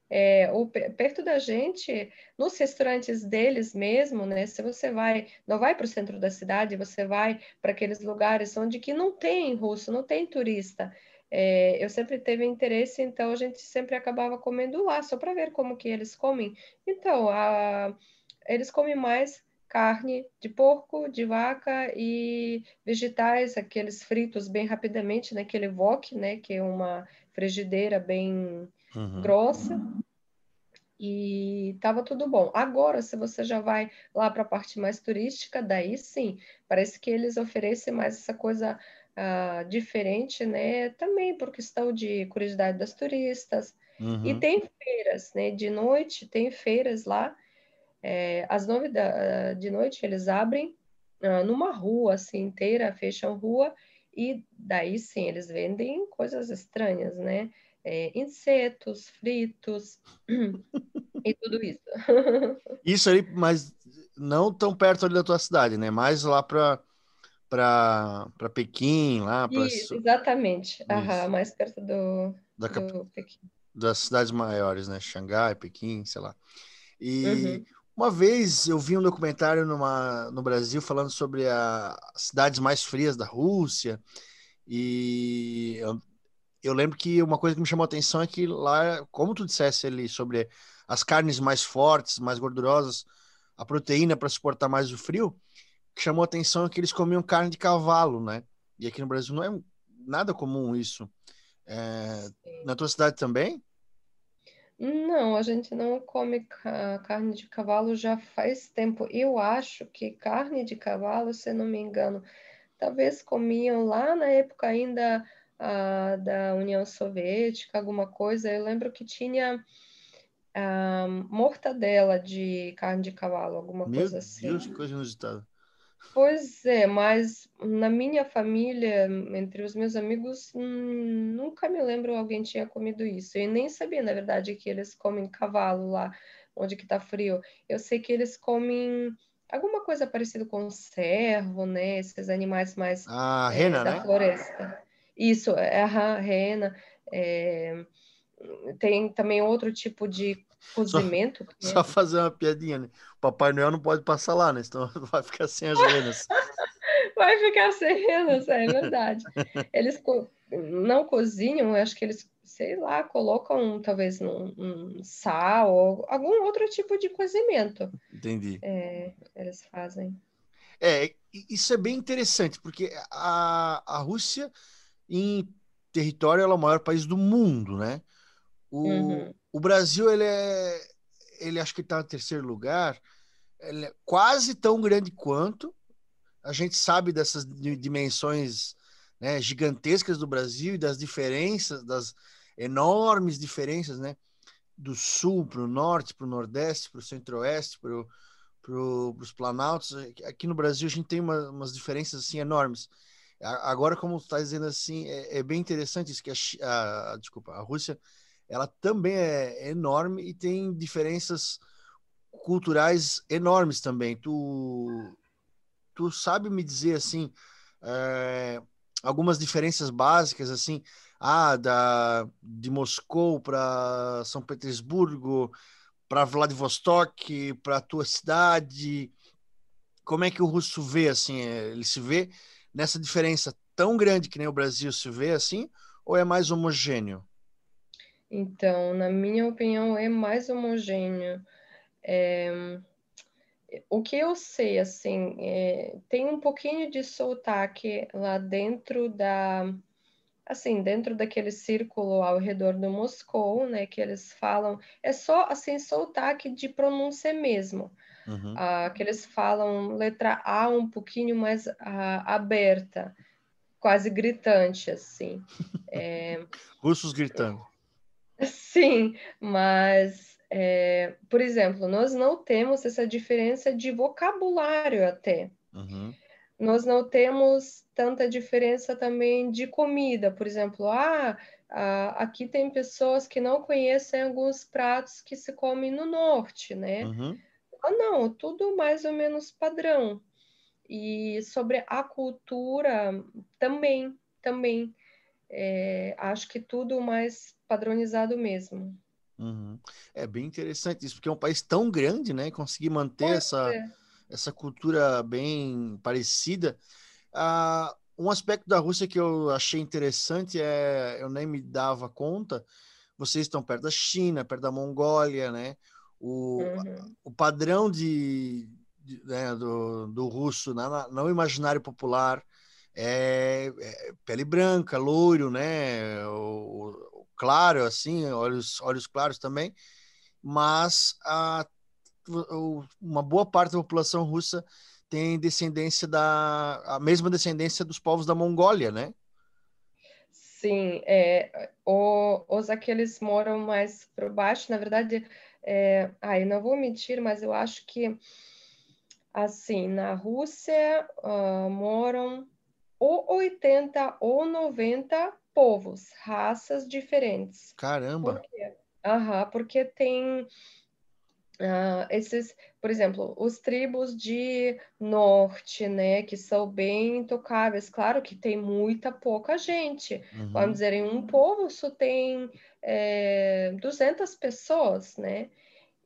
É, perto da gente, nos restaurantes deles mesmo, né? Se você vai, não vai para o centro da cidade, você vai para aqueles lugares onde que não tem russo, não tem turista. É, eu sempre teve interesse, então a gente sempre acabava comendo lá, só para ver como que eles comem. Então, a, eles comem mais carne de porco, de vaca e vegetais, aqueles fritos bem rapidamente, naquele wok, né? Que é uma frigideira bem Uhum. grossa e tava tudo bom. Agora, se você já vai lá para a parte mais turística, daí sim, parece que eles oferecem mais essa coisa ah, diferente, né? Também por questão de curiosidade das turistas. E Uhum. tem feiras, né? De noite tem feiras lá. É, às nove da, de noite eles abrem ah, numa rua assim inteira, fecham rua e daí sim eles vendem coisas estranhas, né? É, insetos fritos *clears throat* e tudo isso. *laughs* Isso ali, mas não tão perto ali da tua cidade, né? Mais lá para para Pequim, lá para exatamente. Aham, mais perto do, da cap- do Pequim. das cidades maiores, né? Xangai, Pequim, sei lá. E Uhum. Uma vez eu vi um documentário numa, no Brasil falando sobre a- as cidades mais frias da Rússia. E eu, eu lembro que uma coisa que me chamou a atenção é que lá, como tu dissesse ali sobre as carnes mais fortes, mais gordurosas, a proteína para suportar mais o frio, que chamou a atenção é que eles comiam carne de cavalo, né? E aqui no Brasil não é nada comum isso. É, na tua cidade também? Não, a gente não come ca- carne de cavalo já faz tempo. Eu acho que carne de cavalo, se não me engano, talvez comiam lá na época ainda ah, da União Soviética, alguma coisa. Eu lembro que tinha ah, mortadela de carne de cavalo, alguma Meu coisa assim. Deus, que coisa inusitada. Pois é, mas na minha família, entre os meus amigos, hum, nunca me lembro alguém tinha comido isso. E nem sabia, na verdade, que eles comem cavalo lá, onde que tá frio. Eu sei que eles comem alguma coisa parecida com cervo, né? Esses animais mais A é, rena, da né? floresta. Isso, é a rena. É, tem também outro tipo de cozimento. Só, *laughs* só, fazer uma piadinha, né? O Papai Noel não pode passar lá, né? Senão *laughs* vai ficar sem as renas. *laughs* vai ficar sem renas, é verdade. Eles co não cozinham, acho que eles, sei lá, colocam talvez num, um sal ou algum outro tipo de cozimento. Entendi. É, eles fazem. É, isso é bem interessante, porque a, a Rússia, em território, ela é o maior país do mundo, né? O, uhum. O Brasil, ele é. Ele acho que está em terceiro lugar. Ele é quase tão grande quanto. A gente sabe dessas dimensões né, gigantescas do Brasil e das diferenças, das enormes diferenças, né? Do sul para o norte, para o nordeste, para o centro-oeste, para os planaltos. Aqui no Brasil a gente tem uma, umas diferenças assim enormes. Agora, como está dizendo assim, é, é, bem interessante isso que a, a, desculpa, a Rússia ela também é enorme e tem diferenças culturais enormes também. Tu, tu sabe me dizer assim é, algumas diferenças básicas assim, ah, da de Moscou para São Petersburgo, para Vladivostok, para tua cidade? Como é que o russo vê assim? Ele se vê nessa diferença tão grande que nem o Brasil se vê assim, ou é mais homogêneo? Então, na minha opinião, é mais homogêneo. É, o que eu sei, assim, é, tem um pouquinho de sotaque lá dentro da, assim, dentro daquele círculo ao redor do Moscou, né, que eles falam, é só, assim, sotaque de pronúncia mesmo, uhum. ah, que eles falam letra A um pouquinho mais ah, aberta, quase gritante, assim. É... *laughs* Russos gritando. Sim, mas, é, por exemplo, nós não temos essa diferença de vocabulário até. Uhum. Nós não temos tanta diferença também de comida. Por exemplo, ah, aqui tem pessoas que não conhecem alguns pratos que se comem no norte, né? Uhum. Ah, não, tudo mais ou menos padrão. E sobre a cultura também, também. É, acho que tudo mais padronizado mesmo. Uhum. É bem interessante isso, porque é um país tão grande, né? Conseguir manter essa, essa cultura bem parecida. Ah, um aspecto da Rússia que eu achei interessante é, eu nem me dava conta, vocês estão perto da China, perto da Mongólia, né? O, uhum. o padrão de, de né, do, do russo na, no imaginário popular é, é, pele branca, loiro, né? O, claro, assim, olhos, olhos claros também, mas a, uma boa parte da população russa tem descendência da a mesma descendência dos povos da Mongólia, né? Sim, é, o, os aqueles moram mais por baixo, na verdade, é, ai, não vou mentir, mas eu acho que assim, na Rússia uh, moram ou 80 ou 90 povos, raças diferentes. Caramba! Por quê? Aham, porque tem uh, esses, por exemplo, os tribos de norte, né, que são bem intocáveis. Claro que tem muita pouca gente. Uhum. Vamos dizer, em um povo só tem é, 200 pessoas, né?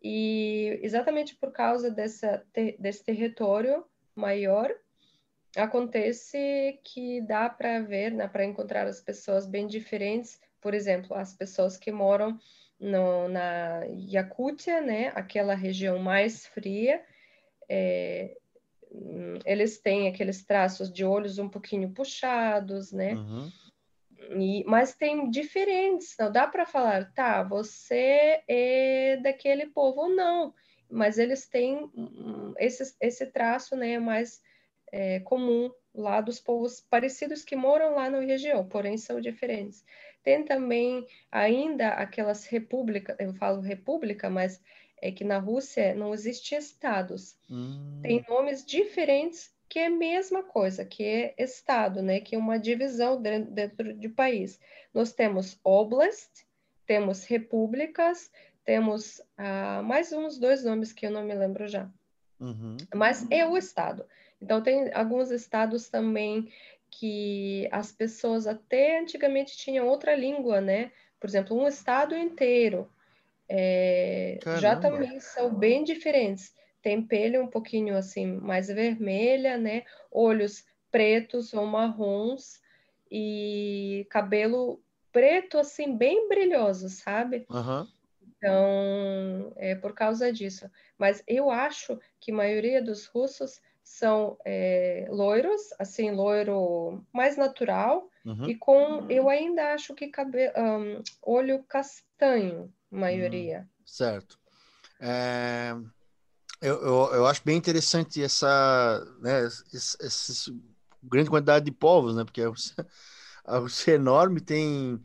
E exatamente por causa dessa, desse território maior, acontece que dá para ver, né, para encontrar as pessoas bem diferentes, por exemplo, as pessoas que moram no, na Yakutia, né, aquela região mais fria, é, eles têm aqueles traços de olhos um pouquinho puxados, né? Uhum. E, mas tem diferentes, não dá para falar, tá, você é daquele povo ou não, mas eles têm esse, esse traço, né, mais é, comum lá dos povos parecidos que moram lá na região, porém são diferentes. Tem também ainda aquelas repúblicas, eu falo república, mas é que na Rússia não existe estados. Hum. Tem nomes diferentes que é a mesma coisa, que é estado, né? Que é uma divisão dentro, dentro de país. Nós temos oblast, temos repúblicas, temos ah, mais uns dois nomes que eu não me lembro já. Uhum. Mas é o estado. Então, tem alguns estados também que as pessoas até antigamente tinham outra língua, né? Por exemplo, um estado inteiro é, já também são bem diferentes. Tem pele um pouquinho assim mais vermelha, né? Olhos pretos ou marrons e cabelo preto assim bem brilhoso, sabe? Uhum. Então é por causa disso. Mas eu acho que a maioria dos russos são é, loiros, assim loiro mais natural uhum. e com eu ainda acho que cabelo, um, olho castanho maioria. Hum, certo. É, eu, eu, eu, acho bem interessante essa, né, essa, essa, grande quantidade de povos, né? Porque a Rússia é *laughs* enorme, tem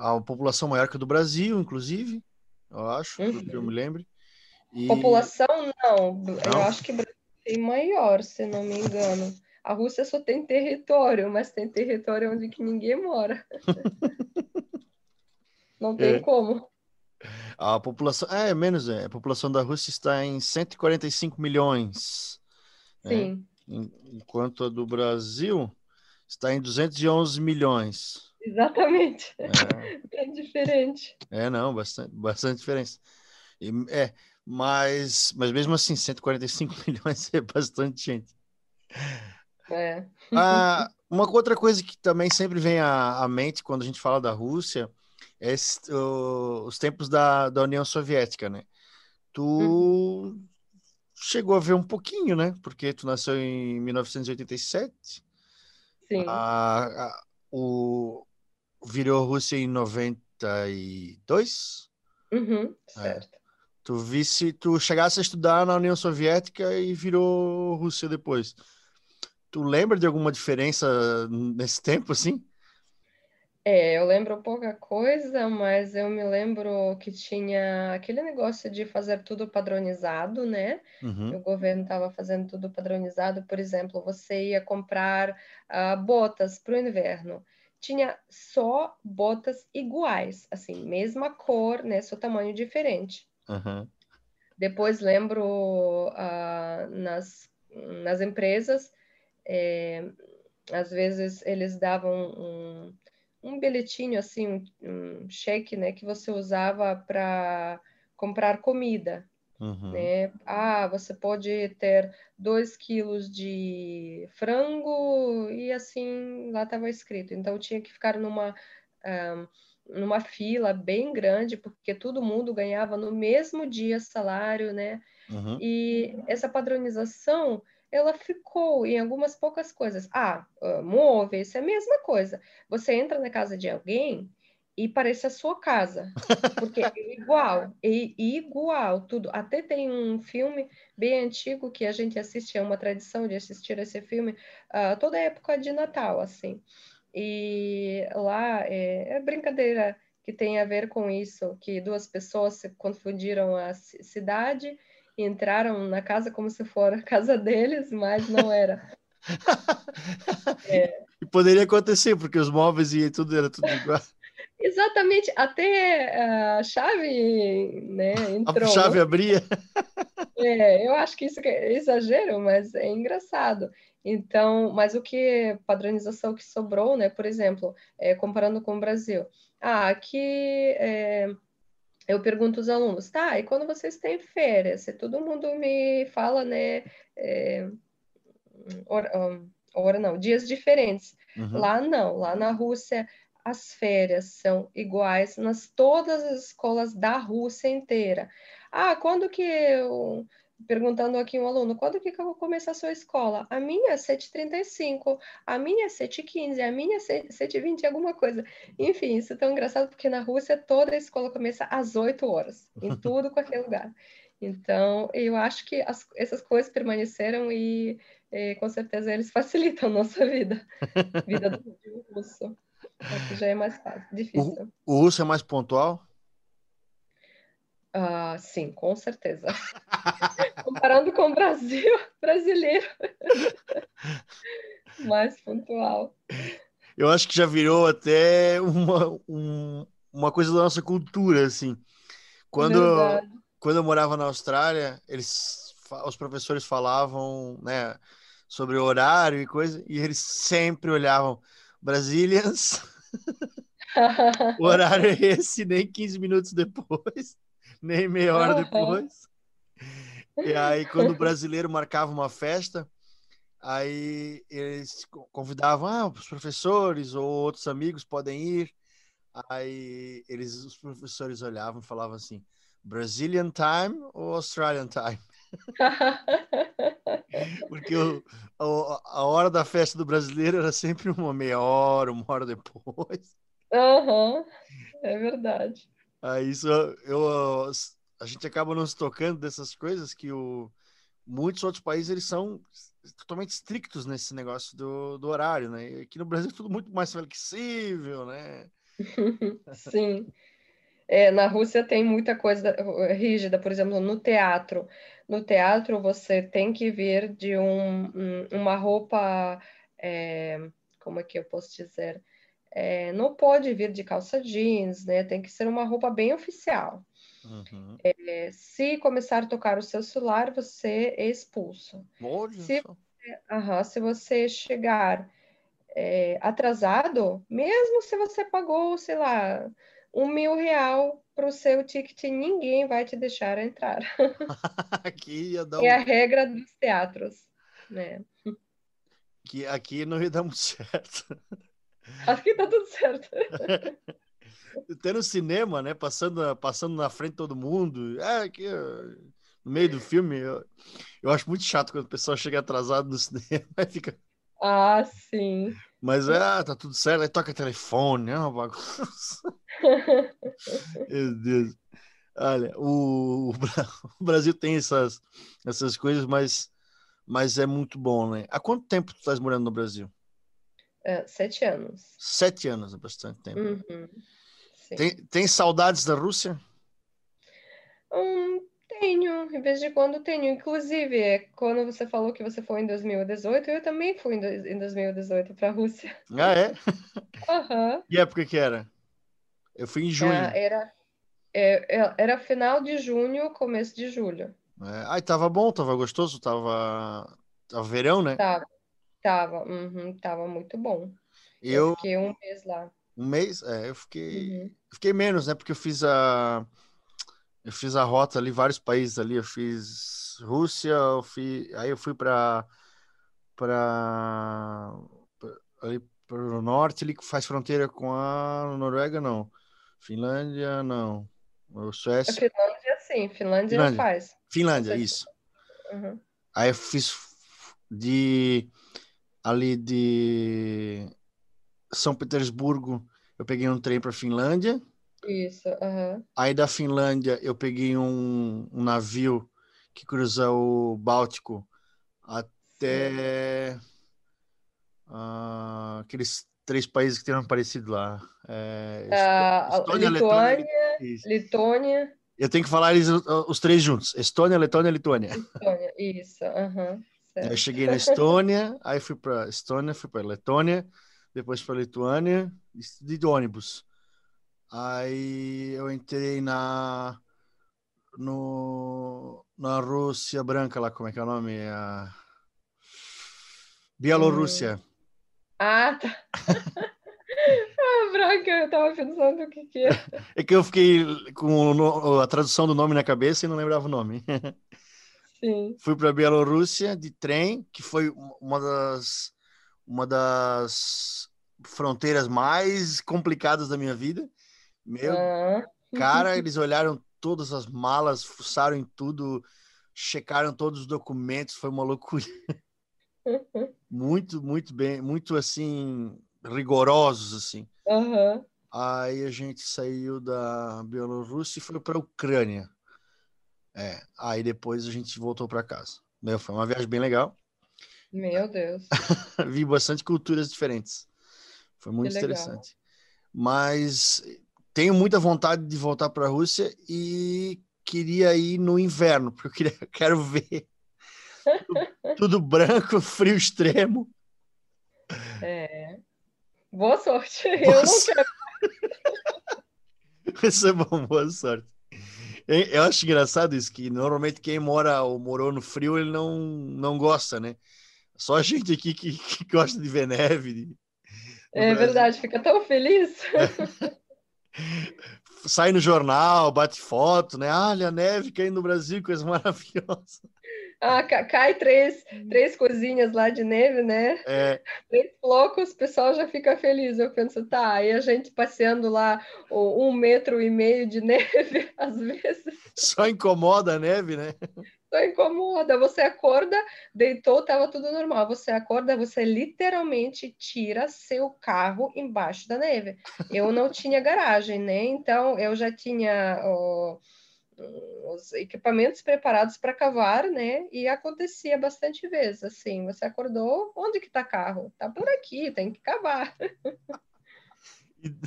a população maior que a do Brasil, inclusive, eu acho, uhum. que eu me lembre. E... População, não. não. Eu acho que tem maior, se não me engano. A Rússia só tem território, mas tem território onde que ninguém mora. *laughs* não tem é. como. A população, é menos, é, a população da Rússia está em 145 milhões. Né? Sim. Né? Enquanto a do Brasil está em 211 milhões. Exatamente. É. Bem *laughs* diferente. É, não, bastante, bastante diferença. E, é, mas, mas mesmo assim, 145 *laughs* milhões é bastante gente. É. Ah, uma outra coisa que também sempre vem à, à mente quando a gente fala da Rússia é esse, o, os tempos da, da União Soviética, né? Tu uhum. chegou a ver um pouquinho, né? Porque tu nasceu em 1987. Sim. A, a, o, virou Rússia em 92? Uhum, certo. É. Tu visse, tu chegasse a estudar na União Soviética e virou Rússia depois. Tu lembra de alguma diferença nesse tempo, assim? É, eu lembro pouca coisa, mas eu me lembro que tinha aquele negócio de fazer tudo padronizado, né? Uhum. O governo estava fazendo tudo padronizado. Por exemplo, você ia comprar uh, botas para o inverno tinha só botas iguais, assim, mesma cor, né, só tamanho diferente. Uhum. Depois lembro uh, nas, nas empresas, é, às vezes eles davam um, um bilhetinho, assim, um, um cheque, né, que você usava para comprar comida. Uhum. Né? Ah, você pode ter dois quilos de frango e assim lá estava escrito. Então tinha que ficar numa um, numa fila bem grande porque todo mundo ganhava no mesmo dia salário, né? Uhum. E essa padronização ela ficou em algumas poucas coisas. Ah, móveis é a mesma coisa. Você entra na casa de alguém e parece a sua casa, porque é *laughs* igual, é igual, tudo. Até tem um filme bem antigo que a gente assiste, é uma tradição de assistir esse filme uh, toda época de Natal, assim. E lá é, é, brincadeira que tem a ver com isso, que duas pessoas se confundiram a cidade e entraram na casa como se for a casa deles, mas não era. é. *laughs* E poderia acontecer, porque os móveis e tudo era tudo igual. *laughs* Exatamente, até a chave né, entrou. A chave abria. É, eu acho que isso é exagero, mas é engraçado. Então, mas o que padronização que sobrou, né? Por exemplo, é, comparando com o Brasil. Ah, aqui é, eu pergunto aos alunos, tá? E quando vocês têm férias? Se todo mundo me fala, né? É, hora, hora não, dias diferentes. Uhum. Lá não, lá na Rússia as férias são iguais nas todas as escolas da Rússia inteira. Ah, quando que eu perguntando aqui um aluno, quando que eu vou começar a sua escola? A minha é 7h35, a minha é 7h15, a minha é 7h20, alguma coisa. Enfim, isso é tão engraçado porque na Rússia toda a escola começa às 8 horas, em *laughs* tudo, qualquer lugar. Então, eu acho que as, essas coisas permaneceram e, e, com certeza eles *laughs* facilitam a nossa vida, vida do russo. Aqui já é mais fácil, difícil. O, o urso é mais pontual? Ah, sim, com certeza. *laughs* Comparando com o Brasil, *laughs* brasileiro. *laughs* mais pontual. Eu acho que já virou até uma, um, uma coisa da nossa cultura, assim. Quando, quando eu morava na Austrália, eles, os professores falavam, né? sobre o horário e coisa, e eles sempre olhavam Brazilians. o horário é esse, nem 15 minutos depois, *laughs* nem meia hora depois. E aí, quando o *laughs* brasileiro marcava uma festa, aí eles convidavam, ah, os professores ou outros amigos podem ir. Aí eles, os professores olhavam e falavam assim, Brazilian time ou Australian time? *laughs* Porque o, a, a hora da festa do brasileiro era sempre uma meia hora, uma hora depois. Aham, uhum, é verdade. Aí isso eu, a gente acaba não se tocando dessas coisas que o, muitos outros países eles são totalmente estrictos nesse negócio do, do horário, né? Aqui no Brasil é tudo muito mais flexível, né? *laughs* Sim. É, na Rússia tem muita coisa rígida, por exemplo, no teatro. No teatro você tem que vir de um, um, uma roupa, é, como é que eu posso dizer? É, não pode vir de calça jeans, né? Tem que ser uma roupa bem oficial. Uhum. É, se começar a tocar o seu celular, você é expulso. Se, uhum, se você chegar é, atrasado, mesmo se você pagou, sei lá, um mil real para o seu ticket, ninguém vai te deixar entrar. *laughs* aqui ia dar um... É a regra dos teatros, né? Que aqui não ia dar muito certo. Aqui tá tudo certo. *laughs* Até no cinema, né? Passando, passando na frente de todo mundo. É, aqui, no meio do filme, eu, eu acho muito chato quando o pessoal chega atrasado no *laughs* cinema e fica. Ah, sim. Mas é, tá tudo certo, aí toca telefone, é uma bagunça. *laughs* Meu Deus. Olha, o, o, Brasil tem essas, essas coisas, mas, mas é muito bom, né? Há quanto tempo tu estás morando no Brasil? É, sete anos. Sete anos, é bastante tempo. Uhum. Tem, tem saudades da Rússia? Hum, tenho, em vez de quando tenho. Inclusive, quando você falou que você foi em 2018, eu também fui em 2018 para a Rússia. *laughs* Ah, é? Uhum. Que época que era? Eu fui em junho. Ah, era, é, é, era final de junho, começo de julho. É, ai, tava bom, tava gostoso, tava, tava verão, né? Tava, tava, uhum, tava muito bom. Eu... eu fiquei um mês lá. Um mês? É, eu fiquei, uhum. fiquei menos, né? Porque eu fiz a eu fiz a rota ali, vários países ali. Eu fiz Rússia, eu fiz, aí eu fui para para ali para o norte, ali que faz fronteira com a Noruega, não. Finlândia, não. Suécia. A Finlândia, sim. Finlândia, Finlândia. faz. Finlândia, isso. Uhum. Aí eu fiz de ali de São Petersburgo, eu peguei um trem para Finlândia. Isso, uhum. Aí da Finlândia eu peguei um, um navio que cruza o Báltico até uh, aqueles três países que tem um parecido lá. É, uh, Estônia, Letônia, Letônia. Eu tenho que falar eles, os três juntos. Estônia, Letônia, Lituânia. Estônia, isso. Uhum, eu cheguei na Estônia, aí fui para Estônia, fui para Letônia, depois para Lituânia, de ônibus. Aí eu entrei na no na Rússia branca lá, como é que é o nome? A Bielorrússia. Hum. Ah, tá. *laughs* ah, branca, eu tava pensando o que que é. *laughs* É que eu fiquei com a tradução do nome na cabeça e não lembrava o nome. *laughs* Sim. Fui para Bielorrússia de trem, que foi uma das uma das fronteiras mais complicadas da minha vida. Meu, ah. cara, eles olharam todas as malas, fuçaram em tudo, checaram todos os documentos, foi uma loucura. *laughs* muito, muito bem, muito assim, rigorosos, assim. Uhum. Aí a gente saiu da Bielorrússia e foi para a Ucrânia. É, aí depois a gente voltou para casa. Meu, foi uma viagem bem legal. Meu Deus. *laughs* Vi bastante culturas diferentes. Foi muito interessante. Mas tenho muita vontade de voltar para a Rússia e queria ir no inverno, porque eu queria, *laughs* quero ver tudo, tudo branco, *laughs* frio extremo. É. Boa sorte. Boa eu não quero. Isso é bom, boa sorte. Eu acho engraçado isso, que normalmente quem mora ou morou no frio, ele não, não gosta, né? Só a gente aqui que, *laughs* que gosta de ver neve. É Brasil. verdade, fica tão feliz. *laughs* Sai no jornal, bate foto, né? Olha a neve caindo no Brasil, coisa maravilhosa. Ah, cai três, três coisinhas lá de neve, né? É. Três flocos, o pessoal já fica feliz. Eu penso, tá, aí a gente passeando lá um metro e meio de *laughs* neve, às vezes. Só incomoda a neve, né? Só incomoda. Você acorda, deitou, tava tudo normal. Você acorda, você literalmente tira seu carro embaixo da neve. Eu não tinha garagem, né? Então eu já tinha. Oh, os equipamentos preparados para cavar, né? E acontecia bastante vezes, assim, você acordou, onde que tá carro? Tá por aqui, tem que cavar. *laughs*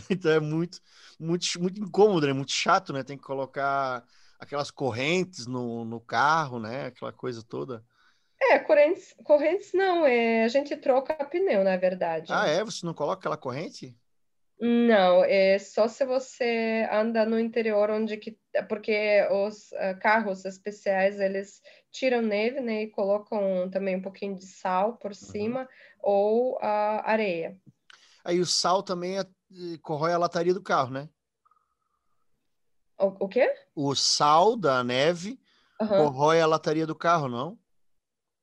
Então é muito, muito, muito incômodo, né? muito chato, né? Tem que colocar aquelas correntes no, no carro, né? Aquela coisa toda. É, correntes, correntes não, é, a gente troca pneu, na verdade. Ah, é? Você não coloca aquela corrente? Não, é só se você anda no interior onde que porque os uh, carros especiais eles tiram neve, né, e colocam também um pouquinho de sal por uhum. cima ou a uh, areia. Aí o sal também é, corrói a lataria do carro, né? O, o quê? O sal da neve uhum. corrói a lataria do carro, não?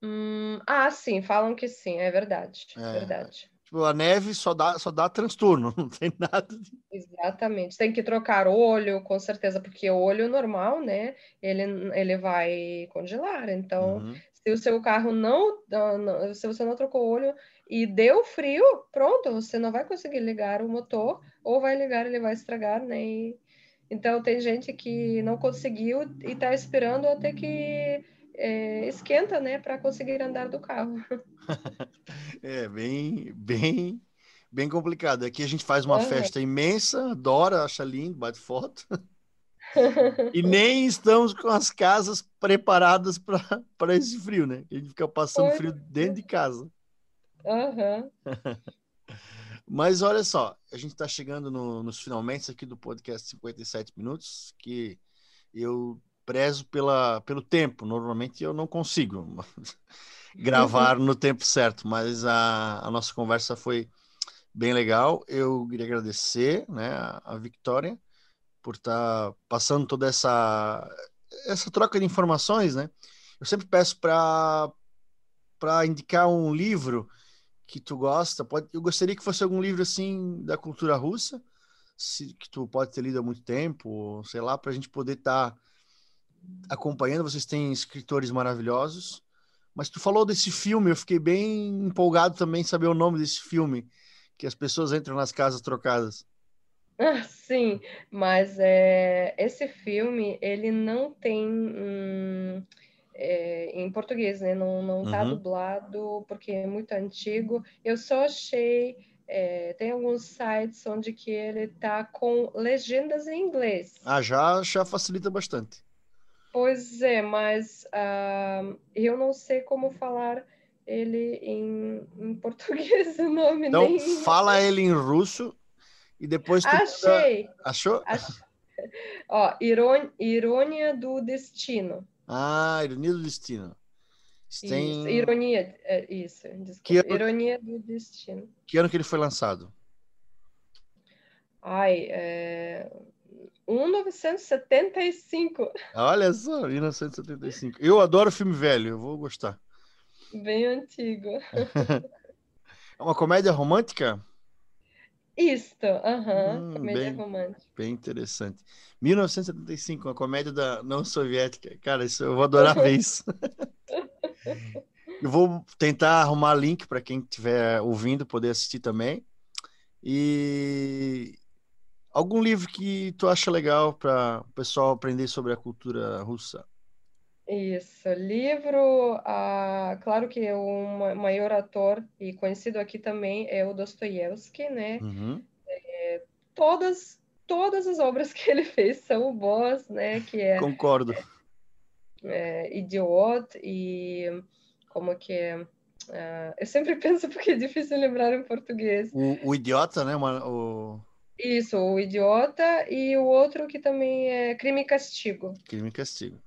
Hum, ah, sim, falam que sim, é verdade, é. verdade. Tipo, a neve só dá, só dá transtorno, *laughs* não tem nada. De... Exatamente. Tem que trocar óleo, com certeza, porque o óleo normal, né? Ele, ele vai congelar. Então, uhum. se o seu carro não, não, se você não trocou óleo e deu frio, pronto, você não vai conseguir ligar o motor, ou vai ligar, ele vai estragar, né? E, então, tem gente que não conseguiu e está esperando até que é, esquenta, né, para conseguir andar do carro. *laughs* é bem, bem, bem complicado. Aqui a gente faz uma festa imensa, adora, acha lindo, bate foto. *laughs* e nem estamos com as casas preparadas para esse frio, né? A gente fica passando frio dentro de casa. Uhum. *laughs* Mas olha só, a gente está chegando no, nos finalmente aqui do podcast 57 minutos, que eu prezo pela, pelo tempo. Normalmente eu não consigo *laughs* gravar no tempo certo, mas a, a nossa conversa foi bem legal. Eu queria agradecer né, a, Victoria por estar tá passando toda essa, essa troca de informações. Né? Eu sempre peço para indicar um livro que tu gosta. Pode, eu gostaria que fosse algum livro assim da cultura russa, se, que tu pode ter lido há muito tempo, sei lá, para a gente poder estar. Tá acompanhando, vocês têm escritores maravilhosos. Mas tu falou desse filme, eu fiquei bem empolgado também em saber o nome desse filme, que as pessoas entram nas casas trocadas. Ah, sim, mas é, esse filme ele não tem hum, é, em português, né? Não não está uhum. dublado porque é muito antigo. Eu só achei é, tem alguns sites onde que ele está com legendas em inglês. Ah, já já facilita bastante. Pois é, mas uh, eu não sei como falar ele em, em português *laughs* o nome. Então nem... fala ele em russo e depois tu Achei. Manda... Achou? *laughs* Ó, irônia, irônia do destino. Ah, ironia do destino. Tem... Isso, ironia, é, isso. Que ano... Ironia do destino. Que ano que ele foi lançado? Ai, é... 1975. Olha só, 1975. Eu adoro filme velho, eu vou gostar. Bem antigo. *laughs* é uma comédia romântica? Isto, aham, hum, comédia bem, romântica. Bem interessante. 1975, uma comédia da não soviética. Cara, isso eu vou adorar ver *laughs* isso. *laughs* eu vou tentar arrumar link para quem estiver ouvindo poder assistir também. E Algum livro que tu acha legal para o pessoal aprender sobre a cultura russa? Isso, livro, ah, claro que o maior ator e conhecido aqui também é o Dostoiévski, né? Uhum. É, todas, todas as obras *laughs* que ele fez são boas, né? Que é, Concordo. É, é, Idiot e como que é? Uh, eu sempre *laughs* penso porque é difícil lembrar em português. O, o Idiota, né? Uma, o... Isso, o Idiota e o outro que também é Crime e Castigo. Crime e Castigo.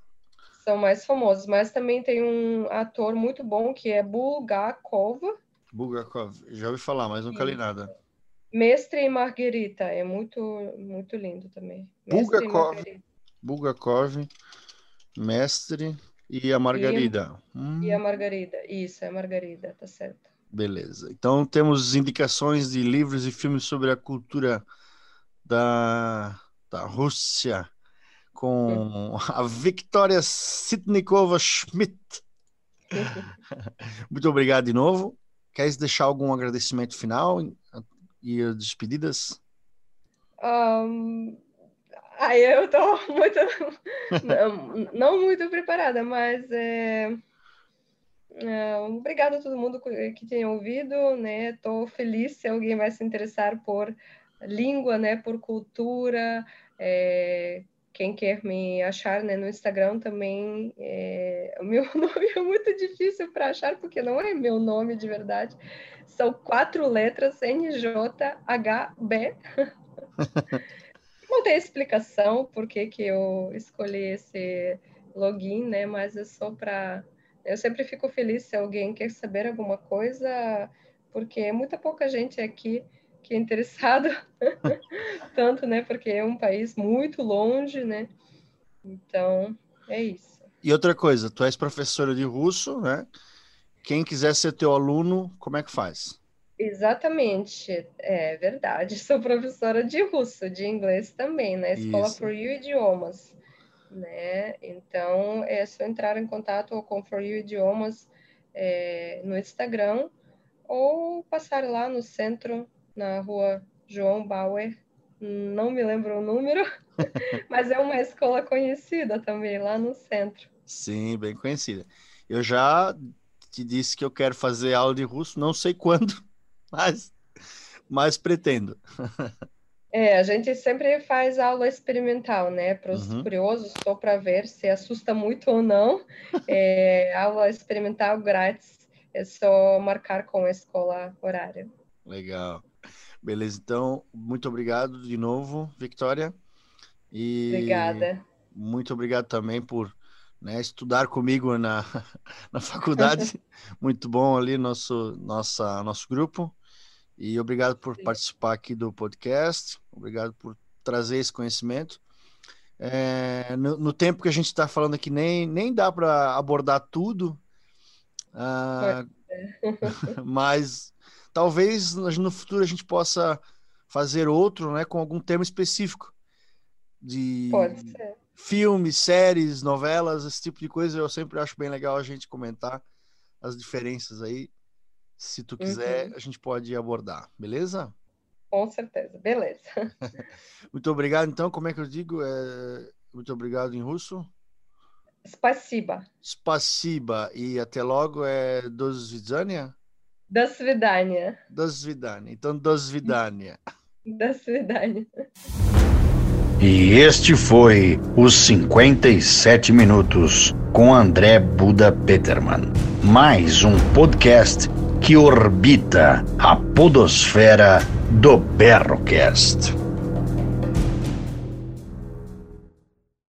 são mais famosos, mas também tem um ator muito bom que é Bulgakov. Bulgakov, já ouvi falar, mas nunca li nada. Mestre e Marguerita, é muito muito lindo também. Bulgakov, Bulgakov, Mestre e a Margarida. E, hum. e a Margarida, isso, é a Margarida, tá certo. Beleza. Então temos indicações de livros e filmes sobre a cultura da, da Rússia com a Victoria Sitnikova Schmidt. Muito obrigado de novo. Queres deixar algum agradecimento final e despedidas? Um, aí eu estou *laughs* muito não, não, muito preparada, mas é, é, obrigado a todo mundo que tenha ouvido, né? Estou feliz se alguém vai se interessar por língua, né? Por cultura. É, quem quer me achar né, no Instagram também, é... o meu *laughs* nome é muito difícil para achar, porque não é meu nome de verdade. São quatro letras, NJHB. *laughs* não tem explicação por que, que eu escolhi esse login, né? Mas é só para... Eu sempre fico feliz se alguém quer saber alguma coisa, porque muita pouca gente aqui que é interessado *laughs* tanto, né? Porque é um país muito longe, né? Então, é isso. E outra coisa, tu és professora de russo, né? Quem quiser ser teu aluno, como é que faz? Exatamente, é verdade. *laughs* Sou professora de russo, de inglês também, na Escola Isso. For You Idiomas, né? Então, é só entrar em contato com For You Idiomas é, no Instagram ou passar lá no centro na rua João Bauer, não me lembro o número, *laughs* mas é uma escola conhecida também lá no centro. Sim, bem conhecida. Eu já te disse que eu quero fazer aula de russo, não sei quando, *laughs* mas, mas pretendo. *laughs* É, a gente sempre faz aula experimental, né? Para os uhum. curiosos, só para ver se assusta muito ou não. É, aula experimental grátis, é só marcar com a escola horária. Legal. Beleza, então, muito obrigado de novo, Victoria. E Obrigada. Muito obrigado também por né, estudar comigo na, *laughs* na faculdade. *laughs* muito bom ali nosso, nossa, nosso grupo. E obrigado por Sim. participar aqui do podcast. Obrigado por trazer esse conhecimento. É, no, no, tempo que a gente está falando aqui, nem, nem dá para abordar tudo. Ah, *laughs* mas talvez no futuro a gente possa fazer outro, né, com algum tema específico de filmes, séries, novelas, esse tipo de coisa. Eu sempre acho bem legal a gente comentar as diferenças aí. Se tu quiser, uhum. a gente pode abordar, beleza? Com certeza, beleza. *laughs* muito obrigado. Então, como é que eu digo? É... Muito obrigado em russo. Спасибо. Спасибо. E até logo é до свидания? До свидания. До свидания. Então, до свидания. До свидания. E este foi os 57 minutos com André Buda Peterman. Mais um podcast que orbita a podosfera do Berrocast.